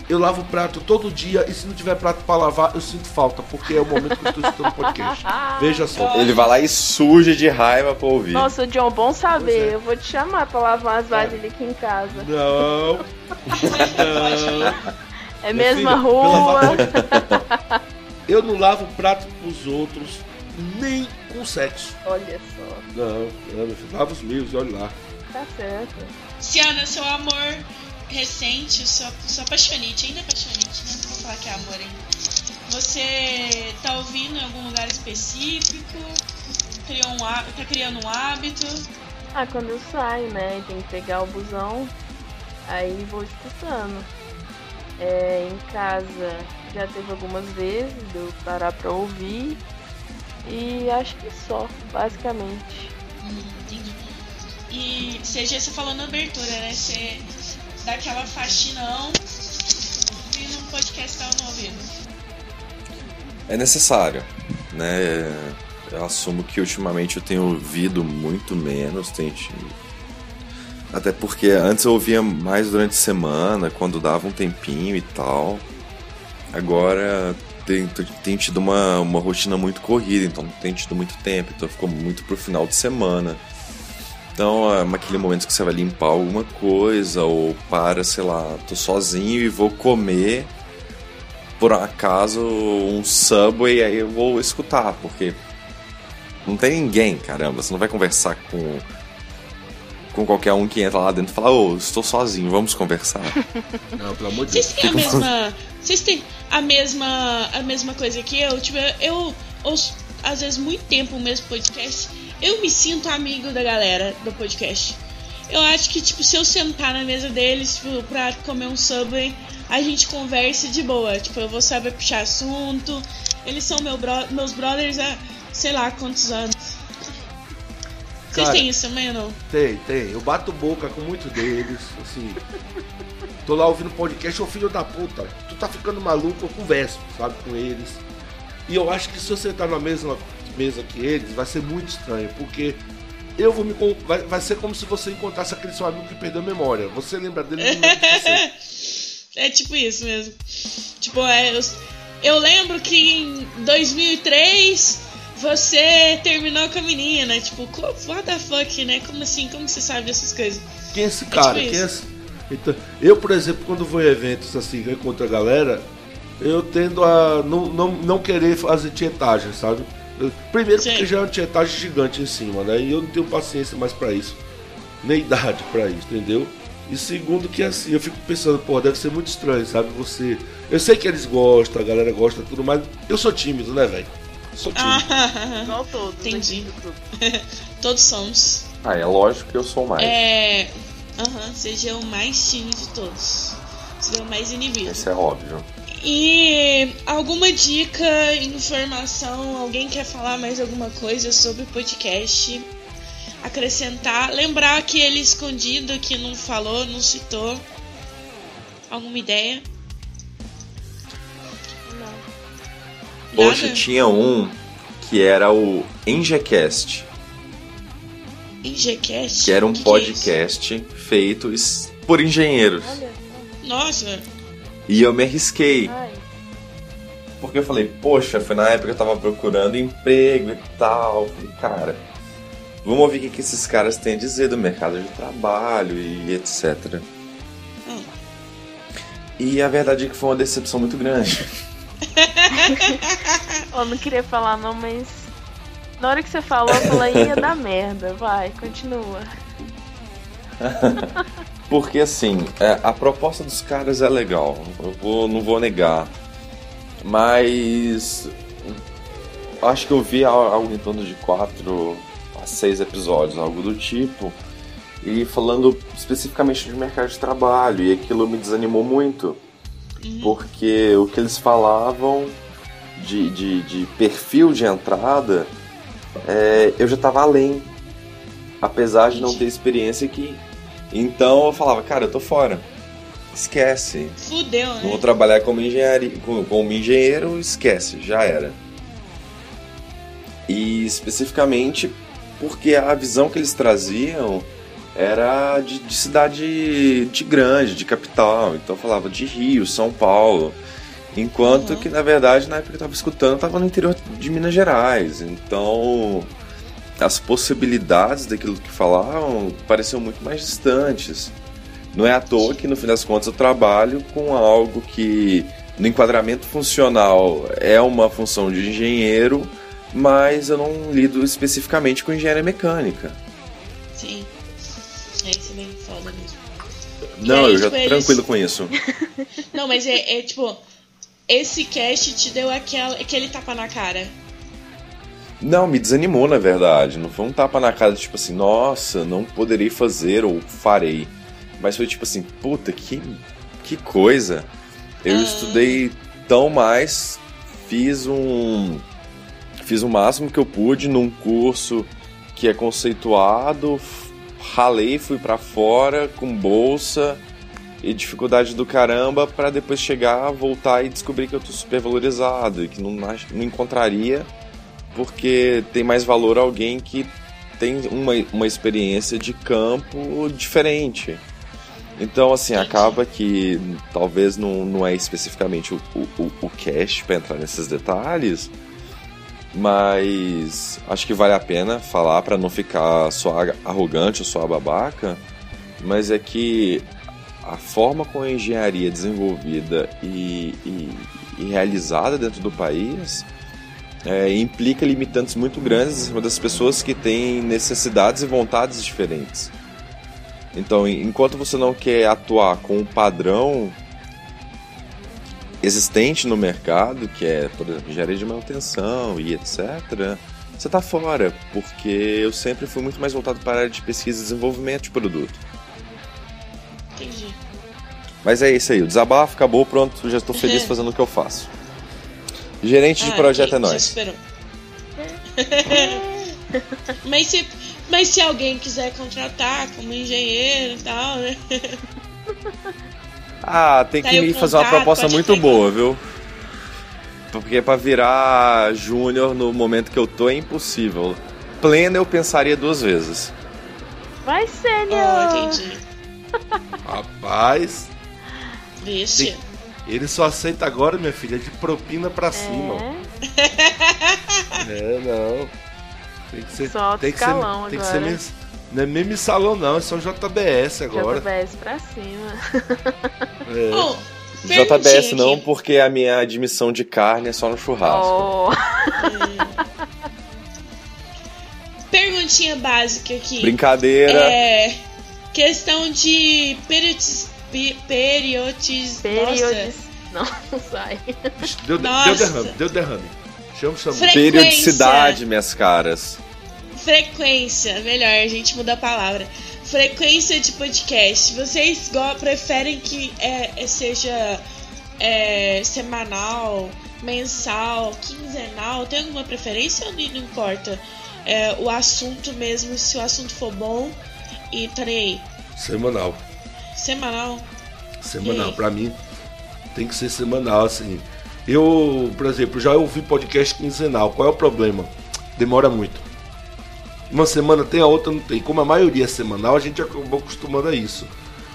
eu lavo o prato todo dia e se não tiver prato para lavar, eu sinto falta, porque é o momento que eu estou escutando podcast. [LAUGHS] Veja só. Ele vai lá e suja de raiva pra ouvir. Nossa, John, bom saber. É. Eu vou te chamar pra lavar as vasilhas aqui em casa. Não. não. É mesma rua. [LAUGHS] eu não lavo prato pros outros nem com o sexo. Olha só. Não, não, meu filho, lava os meus e olha lá. Tá certo. Ciana, seu amor recente, sua, sua apaixonite, ainda apaixonite, né? Não vou falar que é amor ainda. Você tá ouvindo em algum lugar específico? Criou um, tá criando um hábito? Ah, quando eu saio, né? Tem que pegar o busão. Aí vou escutando. É, em casa já teve algumas vezes de eu parar pra ouvir. E acho que só, basicamente. Hum, entendi. E você já você falou na abertura, né? Você dá aquela faxinão e num podcast tava não ouvindo. É necessário, né? Eu assumo que ultimamente eu tenho ouvido muito menos, tente... até porque antes eu ouvia mais durante a semana, quando dava um tempinho e tal. Agora tem, tem tido uma, uma rotina muito corrida, então não tem tido muito tempo, então ficou muito pro final de semana. Então, é aquele momento que você vai limpar alguma coisa, ou para, sei lá, tô sozinho e vou comer, por acaso, um Subway, aí eu vou escutar, porque não tem ninguém, caramba, você não vai conversar com com qualquer um que entra lá dentro e fala, ô, estou sozinho, vamos conversar. [LAUGHS] Não, pelo amor de Vocês Deus. têm a mesma. Vocês têm a mesma. a mesma coisa que eu? Tipo, eu ouço às vezes muito tempo o mesmo podcast. Eu me sinto amigo da galera do podcast. Eu acho que, tipo, se eu sentar na mesa deles tipo, pra comer um subway, a gente conversa de boa. Tipo, eu vou saber puxar assunto. Eles são meu bro- meus brothers há sei lá quantos anos. Vocês Cara, têm isso também ou não? Tem, tem. Eu bato boca com muitos deles, assim. Tô lá ouvindo podcast, ô filho da puta, tu tá ficando maluco, eu converso, sabe, com eles. E eu acho que se você tá na mesma mesa que eles, vai ser muito estranho, porque eu vou me. Vai, vai ser como se você encontrasse aquele seu amigo que perdeu a memória. Você lembra dele você. [LAUGHS] É tipo isso mesmo. Tipo, é, eu, eu lembro que em 2003 você terminou com a menina. Tipo, what the fuck, né? Como assim? Como você sabe dessas coisas? Quem é esse cara? tipo Quem é esse? Então, eu, por exemplo, quando vou em eventos assim, eu encontro a galera, eu tendo a não, não, não querer fazer tietagem, sabe? Primeiro Sim. porque já é uma tietagem gigante em cima, né? E eu não tenho paciência mais pra isso. Nem [LAUGHS] idade pra isso, entendeu? E segundo que assim, eu fico pensando, pô, deve ser muito estranho, sabe? Você. Eu sei que eles gostam, a galera gosta tudo, mas eu sou tímido, né, velho? Sou tímido. Ah, [LAUGHS] Igual todos Entendi. aqui do grupo. todos somos. ah, é lógico que eu sou mais. É. Aham, seja o mais tímido de todos. Seja o mais inibido. Isso é óbvio. E alguma dica, informação, alguém quer falar mais alguma coisa sobre o podcast? Acrescentar, lembrar aquele escondido que não falou, não citou. Alguma ideia? Não. Poxa, Nada? tinha um que era o Engecast, Ingecast? que era um Que que é podcast feito por engenheiros. Olha Nossa, E eu me arrisquei. Ai, porque eu falei, poxa, foi na época que eu tava procurando emprego e tal. Falei, cara, vamos ouvir o que, que esses caras têm a dizer do mercado de trabalho e etc. Hum. E a verdade é que foi uma decepção muito grande. [LAUGHS] eu não queria falar não, mas na hora que você falou, eu falei, ia dar merda. Vai, continua. [LAUGHS] Porque assim, é, a proposta dos caras é legal, eu vou- não vou negar. Mas acho que eu vi al- algo em torno de 4 a 6 episódios, algo do tipo. E falando especificamente de mercado de trabalho, e aquilo me desanimou muito. Porque o que eles falavam de, de, de perfil de entrada, é, eu já estava além. Apesar de não ter experiência que. Então eu falava, cara, eu tô fora. Esquece. fudeu, Não vou né? trabalhar como, engenharia, como, como engenheiro, esquece, já era. E especificamente porque a visão que eles traziam era de, de cidade de grande, de capital. Então eu falava de Rio, São Paulo. Enquanto Uhum. que, na verdade, na época que eu tava escutando, eu tava no interior de Minas Gerais. Então, as possibilidades daquilo que falavam pareciam muito mais distantes. Não é à toa que, no fim das contas, eu trabalho com algo que, no enquadramento funcional, é uma função de engenheiro, mas eu não lido especificamente com engenharia mecânica. Sim. É isso é bem foda mesmo. Não, aí, eu já tipo, eles- tranquilo com isso. [LAUGHS] Não, mas é, é, tipo. Esse cast te deu aquela, aquele tapa na cara. Não, me desanimou, na verdade. Não foi um tapa na cara, tipo assim, nossa, não poderei fazer ou farei. Mas foi tipo assim, puta, que, que coisa. Eu Ah. estudei tão mais, fiz um. Fiz o máximo que eu pude num curso que é conceituado, ralei, fui pra fora com bolsa e dificuldade do caramba pra depois chegar, voltar e descobrir que eu tô super valorizado e que não, não encontraria porque tem mais valor alguém que tem uma, uma experiência de campo diferente. Então, assim, acaba que talvez não, não é especificamente o, o, o cast para entrar nesses detalhes, mas acho que vale a pena falar para não ficar só arrogante ou só babaca, mas é que a forma como a engenharia é desenvolvida e, e, e realizada dentro do país é, implica limitantes muito grandes em cima das pessoas que têm necessidades e vontades diferentes. Então, en- enquanto você não quer atuar com um padrão existente no mercado, que é, por exemplo, engenharia de manutenção e etc., você está fora, porque eu sempre fui muito mais voltado para a área de pesquisa e desenvolvimento de produto. Entendi. Mas é isso aí, o desabafo acabou, pronto, já estou feliz [LAUGHS] fazendo o que eu faço. Gerente de Ah, projeto ok, é nós. [LAUGHS] mas, se, mas se alguém quiser contratar como engenheiro e tal, né? [LAUGHS] Ah, tem Tá que me fazer uma proposta muito boa, viu? Porque pra virar júnior no momento que eu tô é impossível. Plena eu pensaria duas vezes. Vai, Oh, Sênior! entendi. Rapaz, Vixe. Ele só aceita agora, minha filha, de propina pra cima. É, É, [LAUGHS] não. Tem que ser. Só tem que ser, escalão tem que ser agora. mens- Não é mesmo salão, não, é só JBS agora. JBS pra cima. É. Oh, [LAUGHS] JBS não, aqui. porque a minha admissão de carne é só no churrasco. Oh, [LAUGHS] Perguntinha básica aqui. Brincadeira. É. Questão de periotis, pe- periotis, Periodes. Não, [LAUGHS] não sai. Deu, deu Nossa. derrame, deu derrame. Chama, Periodicidade, minhas caras. Nossa, frequência, melhor, a gente muda a palavra. Frequência de podcast. Vocês preferem que é, é- seja é, semanal, mensal, quinzenal? Tem alguma preferência ou não não importa? É, o assunto mesmo, se o assunto for bom e tá nem aí. Semanal. Semanal. Semanal. Pra mim, tem que ser semanal, assim. Eu, por exemplo, já ouvi podcast quinzenal. Qual é o problema? Demora muito. Uma semana tem, a outra não tem. Como a maioria é semanal, a gente acabou acostumando a isso.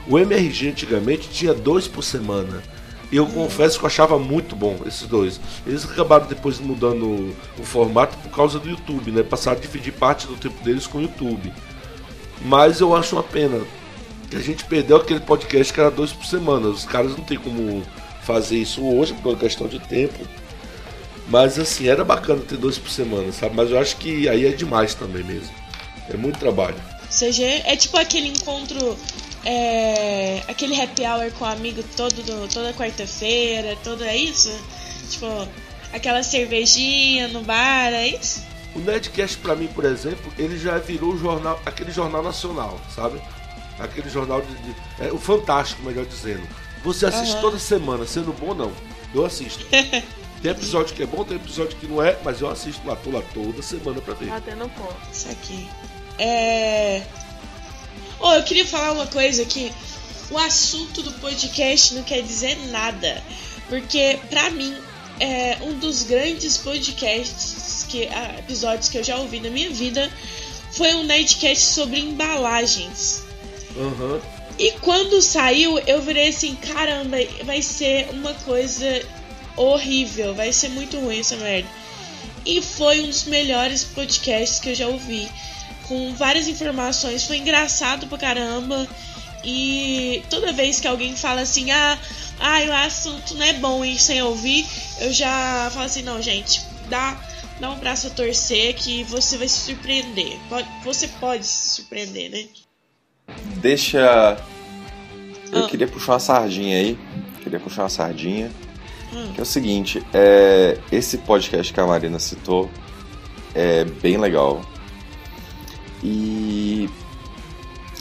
O MRG antigamente tinha dois por semana. Eu confesso que eu achava muito bom esses dois. Eles acabaram depois mudando o formato por causa do YouTube, né? Passaram a dividir parte do tempo deles com o YouTube. Mas eu acho uma pena que a gente perdeu aquele podcast que era dois por semana. Os caras não tem como fazer isso hoje por uma questão de tempo. Mas assim, era bacana ter dois por semana, sabe? Mas eu acho que aí é demais também mesmo. É muito trabalho. CG é tipo aquele encontro, é, aquele happy hour com amigo todo do- toda quarta-feira, todo é isso? Tipo, aquela cervejinha no bar, é isso? O Nerdcast, pra mim, por exemplo, ele já virou o jornal, aquele jornal nacional, sabe? Aquele jornal de. de- é, o Fantástico, melhor dizendo. Você assiste Aham. toda semana, sendo bom ou não. Eu assisto. [LAUGHS] Tem episódio que é bom, tem episódio que não é, mas eu assisto lá, tô lá toda semana pra ver. Tá tendo ponto. Isso aqui. É. Oh, eu queria falar uma coisa aqui. O assunto do podcast não quer dizer nada. Porque, pra mim, é um dos grandes podcasts, que, ah, episódios que eu já ouvi na minha vida, foi um Nerdcast sobre embalagens. Aham. E quando saiu, eu virei assim, caramba, vai ser uma coisa horrível, vai ser muito ruim essa merda. E foi um dos melhores podcasts que eu já ouvi, com várias informações, foi engraçado pra caramba. E toda vez que alguém fala assim, ah, ah, o assunto não é bom ir sem ouvir, eu já falo assim, não, gente, dá dá um braço a torcer que você vai se surpreender. Você pode se surpreender, né? Deixa. Eu Ah. queria puxar uma sardinha aí. Queria puxar uma sardinha. Hum. Que é o seguinte, é, esse podcast que a Marina citou é bem legal. E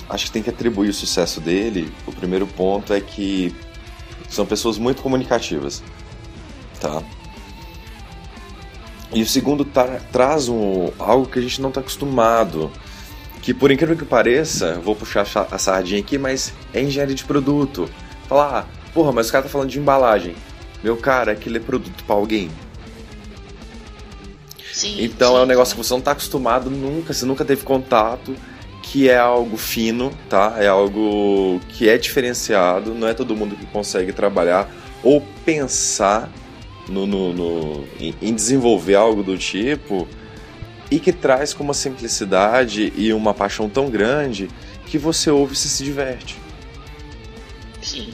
acho que tem que atribuir o sucesso dele. O primeiro ponto é que são pessoas muito comunicativas. Tá? E o segundo tra- traz um, algo que a gente não está acostumado. Que por incrível que pareça, vou puxar a sardinha aqui, mas é engenharia de produto. Falar, ah, porra, mas o cara tá falando de embalagem. Meu cara, aquilo é produto pra alguém. Sim. Então sim, é um negócio sim. que você não tá acostumado nunca, você nunca teve contato, que é algo fino, tá? É algo que é diferenciado, não é todo mundo que consegue trabalhar ou pensar no, no- no- em, em desenvolver algo do tipo e que traz com uma simplicidade e uma paixão tão grande que você ouve e se, se diverte. Sim.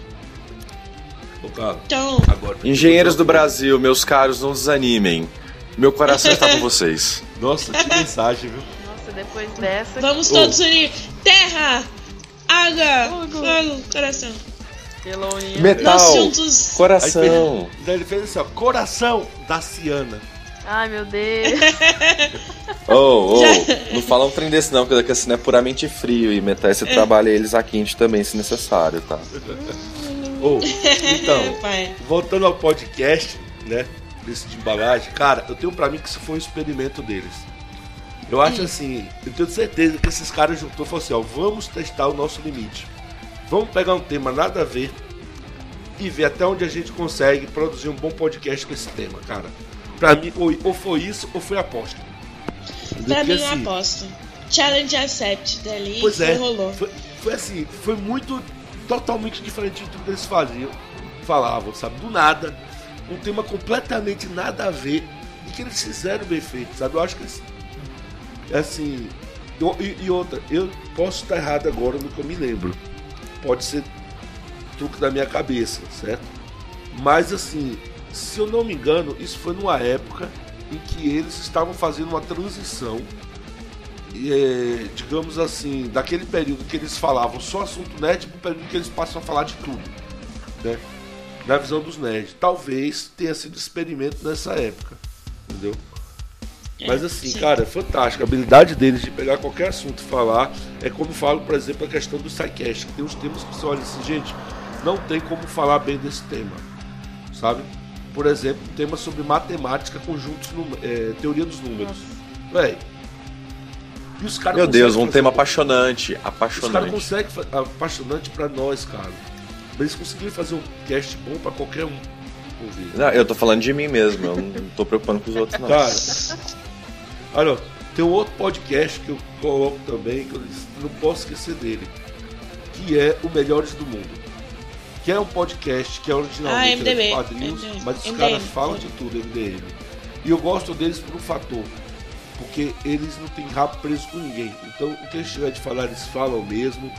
Ô, Carlos, Então, agora. Engenheiros do Brasil, meus caros, não desanimem. Meu coração está com vocês. [LAUGHS] Nossa, que mensagem, viu? Nossa, depois dessa. vamos todos unir terra, água, Fogo. fogo, coração. Pela união. Metal, Nós juntos. Coração. fez- daí ele fez assim, ó, coração da Ciana. Ai, meu Deus. [LAUGHS] Oh, oh, não fala um trem desse não, porque daqui assim é puramente frio e metal você trabalha eles a quente também, se necessário, tá? Ô, então, [LAUGHS] voltando ao podcast, né? Desse de embalagem, cara, eu tenho pra mim que isso foi um experimento deles. Eu acho assim, eu tenho certeza que esses caras juntou e falaram assim, ó, vamos testar o nosso limite. Vamos pegar um tema nada a ver e ver até onde a gente consegue produzir um bom podcast com esse tema, cara. Pra mim, ou, ou foi isso ou foi aposta. Pra mim, assim, aposto. Challenge accept dali. Pois é, rolou. foi, foi assim, foi muito totalmente diferente de tudo que eles faziam, falavam, sabe? Do nada, um tema completamente nada a ver e que eles fizeram bem feito, sabe? Eu acho que eles, assim, e, e outra, eu posso estar errado agora no que eu me lembro, pode ser truque da minha cabeça, certo? Mas assim, se eu não me engano, isso foi numa época em que eles estavam fazendo uma transição e, é, digamos assim, daquele período que eles falavam só assunto nerd para o período que eles passam a falar de tudo, né? Na visão dos nerds. Talvez tenha sido experimento nessa época, entendeu? Mas É, assim, sim. cara, é fantástico. A habilidade deles de pegar qualquer assunto e falar é como falo, por exemplo, a questão do SciCast, que tem uns temas que você olha assim, gente, não tem como falar bem desse tema, sabe? Por exemplo, um tema sobre matemática, conjuntos, é, teoria dos números. Véi. E os caras Meu Deus, um tema um- apaixonante, Os caras apaixonante. conseguem apaixonante pra nós, cara. Mas eles conseguiram fazer um cast bom pra qualquer um ouvir. Não, eu tô falando de mim mesmo, eu não tô preocupando com os outros não. Cara, olha, tem um outro podcast que eu coloco também, que eu não posso esquecer dele, que é o Melhores do Mundo. Que é um podcast que é originalmente Ah, é de MDB, quadrinhos, MDB. mas os MDM. caras falam de tudo, MDM. E eu gosto deles por um fator, porque eles não têm rabo preso com ninguém. Então, o que eles tiver de falar, eles falam mesmo.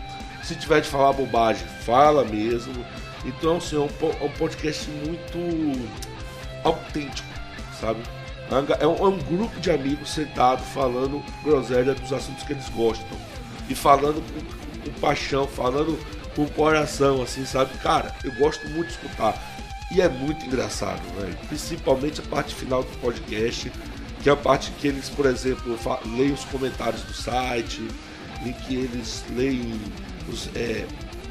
Se tiver de falar bobagem, fala mesmo. Então, assim, é um, é podcast muito autêntico, sabe? É um É um, é um grupo de amigos sentado falando groselha dos assuntos que eles gostam. E falando com, com paixão, falando com o coração, assim, sabe? Cara, eu gosto muito de escutar. E é muito engraçado, velho. Principalmente a parte final do podcast, que é a parte que eles, por exemplo, leem os comentários do site, em que eles leem os, é,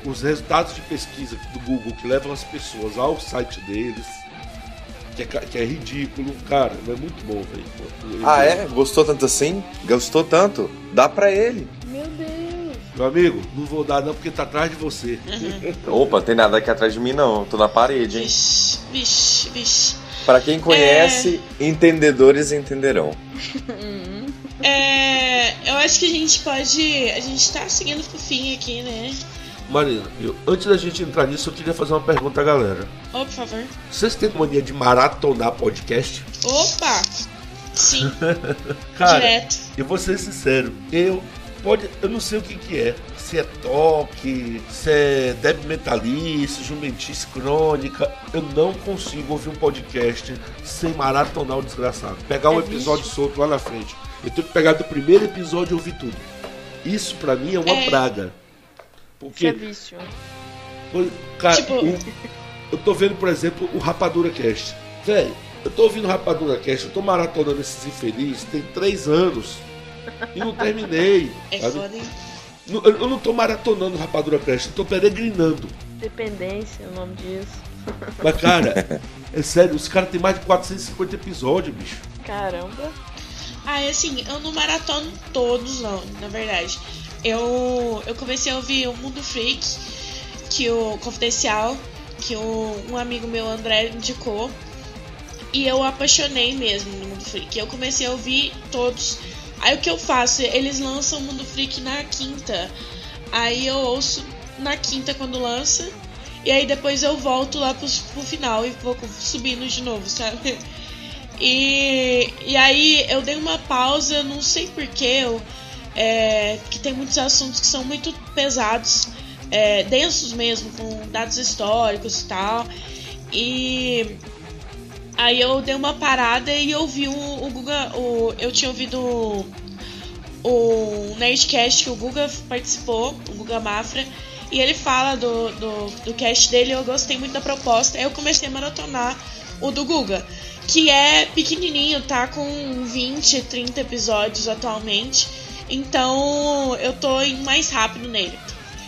os resultados de pesquisa do Google que levam as pessoas ao site deles. Que é, que é ridículo, cara, é muito bom, velho. Ah, é? Gostou tanto assim? Gostou tanto? Dá pra ele. Meu amigo, não vou dar não porque tá atrás de você. Opa, tem nada aqui atrás de mim não, tô na parede, hein? Vixe, vixe, vixe. Pra quem conhece, entendedores entenderão. É, eu acho que a gente pode. A gente tá seguindo pro fim aqui, né? Marina, eu- antes da gente entrar nisso, eu queria fazer uma pergunta à galera. Ô, por favor. Vocês têm mania de maratonar podcast? Opa! Sim, [LAUGHS] Cara, direto. eu vou ser sincero, eu pode. Eu não sei o que, que é. Se é toque, se é débil mentalista, jumentice crônica. Eu não consigo ouvir um podcast sem maratonar o desgraçado. Pegar um É episódio solto lá na frente. Eu tenho que pegar do primeiro episódio e ouvir tudo. Isso pra mim é uma É. praga. Isso Porque é vício. Cara, Tipo- o- eu tô vendo, por exemplo, o Rapadura Cast. Véi, eu tô ouvindo o Rapadura Cast, eu tô maratonando esses infelizes, tem três anos. E não terminei. É foda, hein? Eu eu não tô maratonando Rapadura Cast, eu tô peregrinando. Dependência, é o nome disso. Mas, cara, [LAUGHS] é sério, os caras têm mais de 450 episódios, bicho. Caramba. Ah, é assim, eu não maratono todos, não, na verdade. Eu, eu comecei a ouvir o Mundo Freak, que o Confidencial, que o, um amigo meu, André, indicou. E eu apaixonei mesmo no Mundo Freak. Eu comecei a ouvir todos. Aí o que eu faço? Eles lançam o Mundo Freak na quinta. Aí eu ouço na quinta quando lança. E aí depois eu volto lá pro, pro final e vou subindo de novo, sabe? E, e aí eu dei uma pausa, não sei porquê, eu, é, que tem muitos assuntos que são muito pesados, é, densos mesmo, com dados históricos e tal. E aí eu dei uma parada e ouvi o, o Guga. O, eu tinha ouvido o, o Nerdcast que o Guga participou, o Guga Mafra. E ele fala do, do, do cast dele, eu gostei muito da proposta. Aí eu comecei a maratonar o do Guga, que é pequenininho, tá com 20, 30 episódios atualmente. Então eu tô indo mais rápido nele.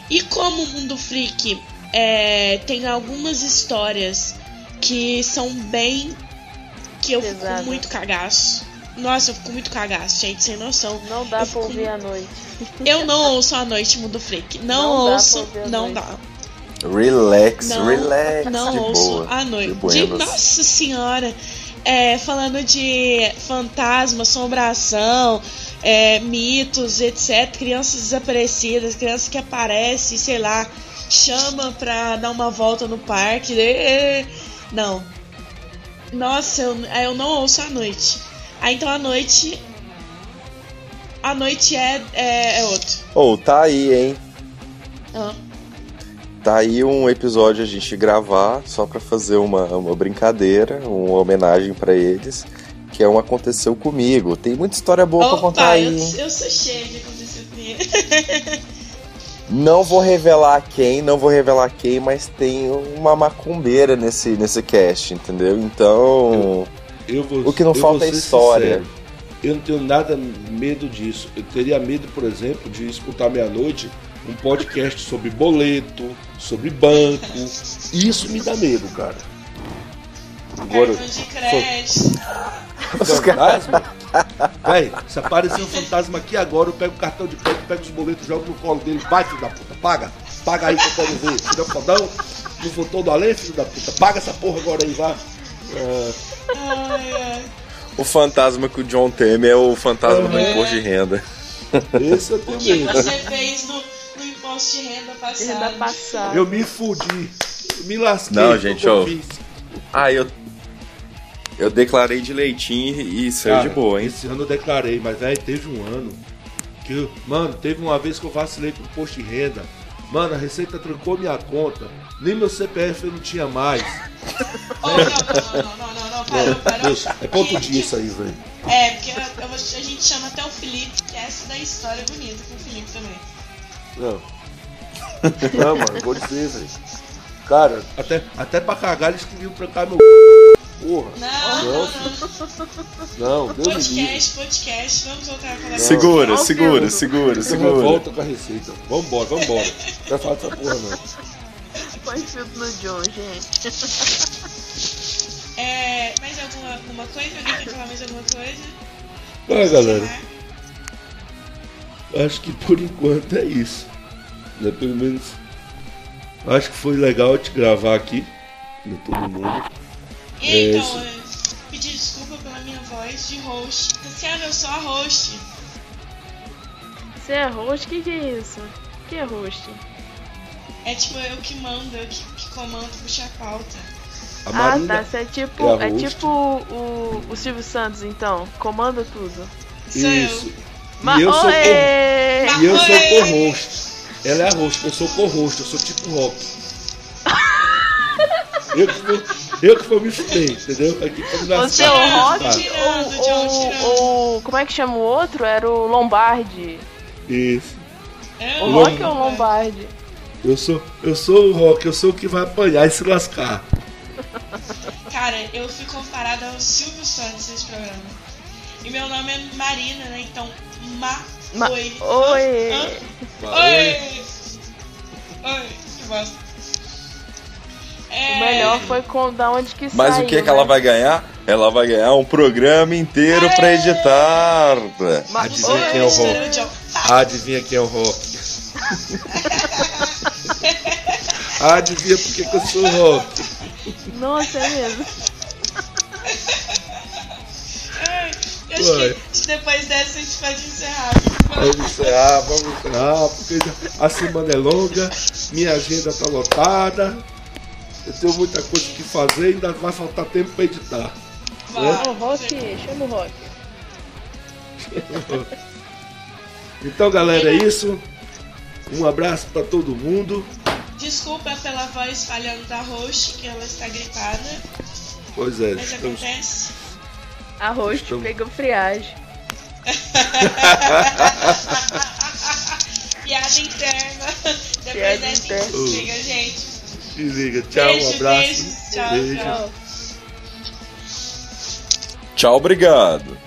E como o Mundo Freak é, tem algumas histórias que são bem. que eu Pesado. fico muito cagaço. Nossa, eu fico muito cagaço, gente, sem noção. Não dá Eu pra fico ouvir à noite. Eu não ouço a noite Mundo Freak. Não, Não ouço, à não noite. dá. Relax, Não, relax, não de ouço boa. à noite. De De- nossa senhora. É, falando de fantasma, assombração, é, mitos, etc. Crianças desaparecidas, crianças que aparecem, sei lá, chama pra dar uma volta no parque. É, Não. Nossa, eu, eu não ouço à noite. Aí então à noite. A noite é, é, é outro. Ou tá aí, hein? Ah. Tá aí um episódio a gente gravar só pra fazer uma, uma brincadeira, uma homenagem pra eles, que é um aconteceu comigo. Tem muita história boa pra contar Opa, aí. eu, eu sou cheia de acontecer comigo. [LAUGHS] Não vou revelar quem, não vou revelar quem, mas tem uma macumbeira nesse, nesse cast, entendeu? Então, Eu vou, O que não eu falta é história. sincero. Eu não tenho nada medo disso. Eu teria medo, por exemplo, de escutar meia-noite um podcast sobre boleto, sobre banco. Isso me dá medo, cara. Agora, Cartão de crédito. fantasma. Véi, se aparecer um fantasma aqui agora, eu pego o cartão de crédito, pego os boletos, jogo no colo dele. Vai, filho da puta, paga. Paga aí que eu quero ver. Filho da fodão. Não votou do além, filho da puta. Paga essa porra agora aí, vá. Ah, Ai, ai. o fantasma que o John teme é o fantasma do É. imposto de renda. esse eu tenho O que você fez no, no imposto de renda Renda passado? passada. Eu me fudi. Eu me lasquei. Não, gente, eu. Ah, eu. Eu declarei de leitinho e saiu Cara, de boa, hein? Esse ano eu declarei, mas velho, teve um ano que, mano, teve uma vez que eu vacilei com o posto de renda. Mano, a Receita trancou minha conta. Nem meu CPF eu não tinha mais. Oh, não, não, não, não, não, não, parou, parou. Deixa, é ponto disso aí, velho. É, porque eu- eu a gente chama até o Felipe, que essa da história é bonita com o Felipe também. Não. Não, mano, vou dizer, velho. Cara, [LAUGHS] até, até pra cagar eles queriam trancar meu. Porra. Não, Não, não, não. Não, Deus. Podcast, podcast. Vamos voltar a falar Segura, Não, segura, segura, segura. Volta com a receita. Vambora, vambora. Não vai falar dessa porra, não. Põe filtro no John, gente. É, mais alguma, alguma coisa? Alguém quer falar mais alguma coisa? Ah, galera. Acho que por enquanto é isso. Né? Pelo menos. Acho que foi legal te gravar aqui. Né? Todo mundo. E É então, isso. eu pedi desculpa pela minha voz de host. Luciano, eu sou a host. Você é host? O que, que é isso? O que é host? É tipo eu que mando, eu que, que comando, puxa a pauta. A Ah, tá. Você é tipo, é é tipo o, o Silvio Santos, então. Comanda tudo. Sou Isso. eu. Ma E eu sou. E eu sou co-host. Ela é a host, eu sou co-host, eu sou tipo rock. [LAUGHS] Eu que vou, eu que vou me fuder, entendeu? Aqui é o Rock Ah, Tirando, ou, Como é que chama o outro? Era o Lombardi. Isso. É, O Rock ou o Lombardi? Eu sou, eu sou o rock, eu sou o que vai apanhar e se lascar. Cara, eu fui comparada ao Silvio Santos nesse programa. E meu nome é Marina, né? Então, Ma. Ma- Oi. Oi. Oi. Oi. Que bosta. É... O melhor foi com da onde que Mas saiu, o que, que né? ela vai ganhar? Ela vai ganhar um programa inteiro pra editar. Ma- Adivinha quem é o John. Adivinha quem é o rock? Adivinha por que que eu sou o rock? Nossa, é mesmo. Eu acho que depois dessa a gente pode encerrar. Vamos encerrar, vamos encerrar, porque a semana é longa, minha agenda tá lotada, eu tenho muita coisa que fazer, ainda vai faltar tempo pra editar. Vai. O Rock, chama o Rock. [LAUGHS] Então, galera, é isso. Um abraço pra todo mundo. Desculpa pela voz falhando da host, que ela está gripada, Pois é, mas estamos, acontece. A host Estamos- pegou friagem. [LAUGHS] Piada interna. Depois Piada dessa interna. a gente liga, gente. Se liga. Tchau, Beijo, um abraço. beijo. Tchau, Beijo. tchau. Tchau, obrigado.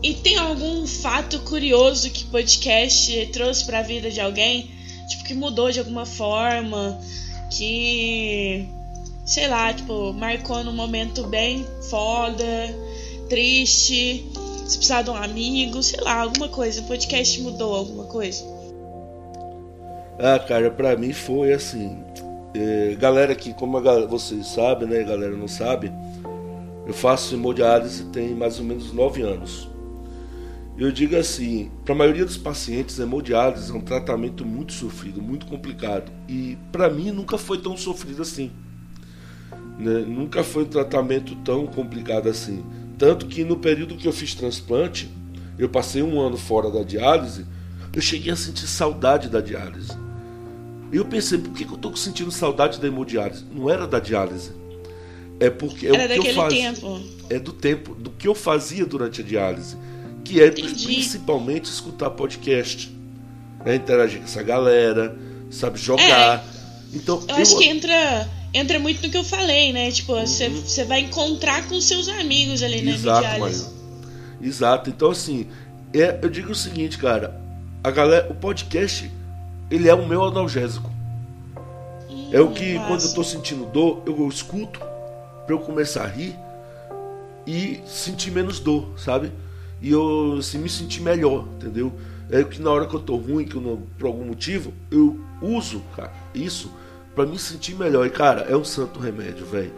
E tem algum fato curioso que podcast trouxe pra vida de alguém? Tipo, que mudou de alguma forma, que. sei lá, tipo, marcou num momento bem foda, triste, se precisar de um amigo, sei lá, alguma coisa. O podcast mudou alguma coisa. Ah, cara, pra mim foi assim. é, galera que, como a vocês sabem, né? Galera não sabe, eu faço hemodiálise tem mais ou menos nove anos. Eu digo assim, para a maioria dos pacientes, a hemodiálise é um tratamento muito sofrido, muito complicado. E para mim nunca foi tão sofrido assim. né? Nunca foi um tratamento tão complicado assim. Tanto que no período que eu fiz transplante, eu passei um ano fora da diálise, eu cheguei a sentir saudade da diálise. E eu pensei, por que, que eu tô sentindo saudade da hemodiálise? Não era da diálise. É porque é Era o que eu fazia tempo. é do tempo, do que eu fazia durante a diálise, que é Entendi. principalmente escutar podcast, né, interagir com essa galera, sabe, jogar. Então, É. Eu acho que entra, entra muito no que eu falei, né? Tipo, você você vai encontrar com seus amigos ali Uhum. Exato. Maria. Exato. Então, assim, é, eu digo o seguinte, cara, a galera, o podcast, ele é o meu analgésico. Hum, É o que, quando eu tô sentindo dor, eu escuto pra eu começar a rir e sentir menos dor, sabe? E eu assim, me sentir melhor, entendeu? É que na hora que eu tô ruim, que eu não, por algum motivo, eu uso, cara, isso pra me sentir melhor. E, cara, é um santo remédio, velho.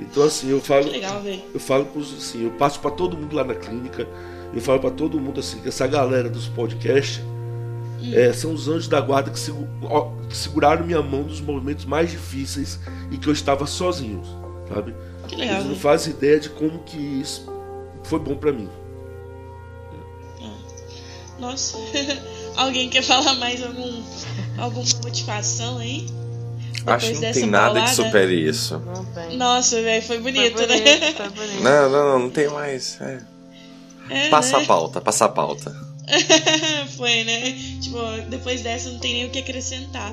Então, assim, eu falo. Legal. Eu falo pros, assim, eu passo pra todo mundo lá na clínica, eu falo pra todo mundo assim, que essa galera dos podcasts é, são os anjos da guarda que, segu- ó, que seguraram minha mão nos momentos mais difíceis e que eu estava sozinho, sabe? Que legal, Eles não fazem ideia de como que isso foi bom pra mim. Nossa. [LAUGHS] Alguém quer falar mais algum, alguma motivação aí? Acho que não tem nada que supere isso. Não tem. Nossa, velho, foi Foi bonito, bonito, né? foi bonito. [LAUGHS] Não, não, não, não tem mais. É. É, Passa né? a pauta, passa a pauta. [LAUGHS] Foi, né? Tipo, depois dessa não tem nem o que acrescentar.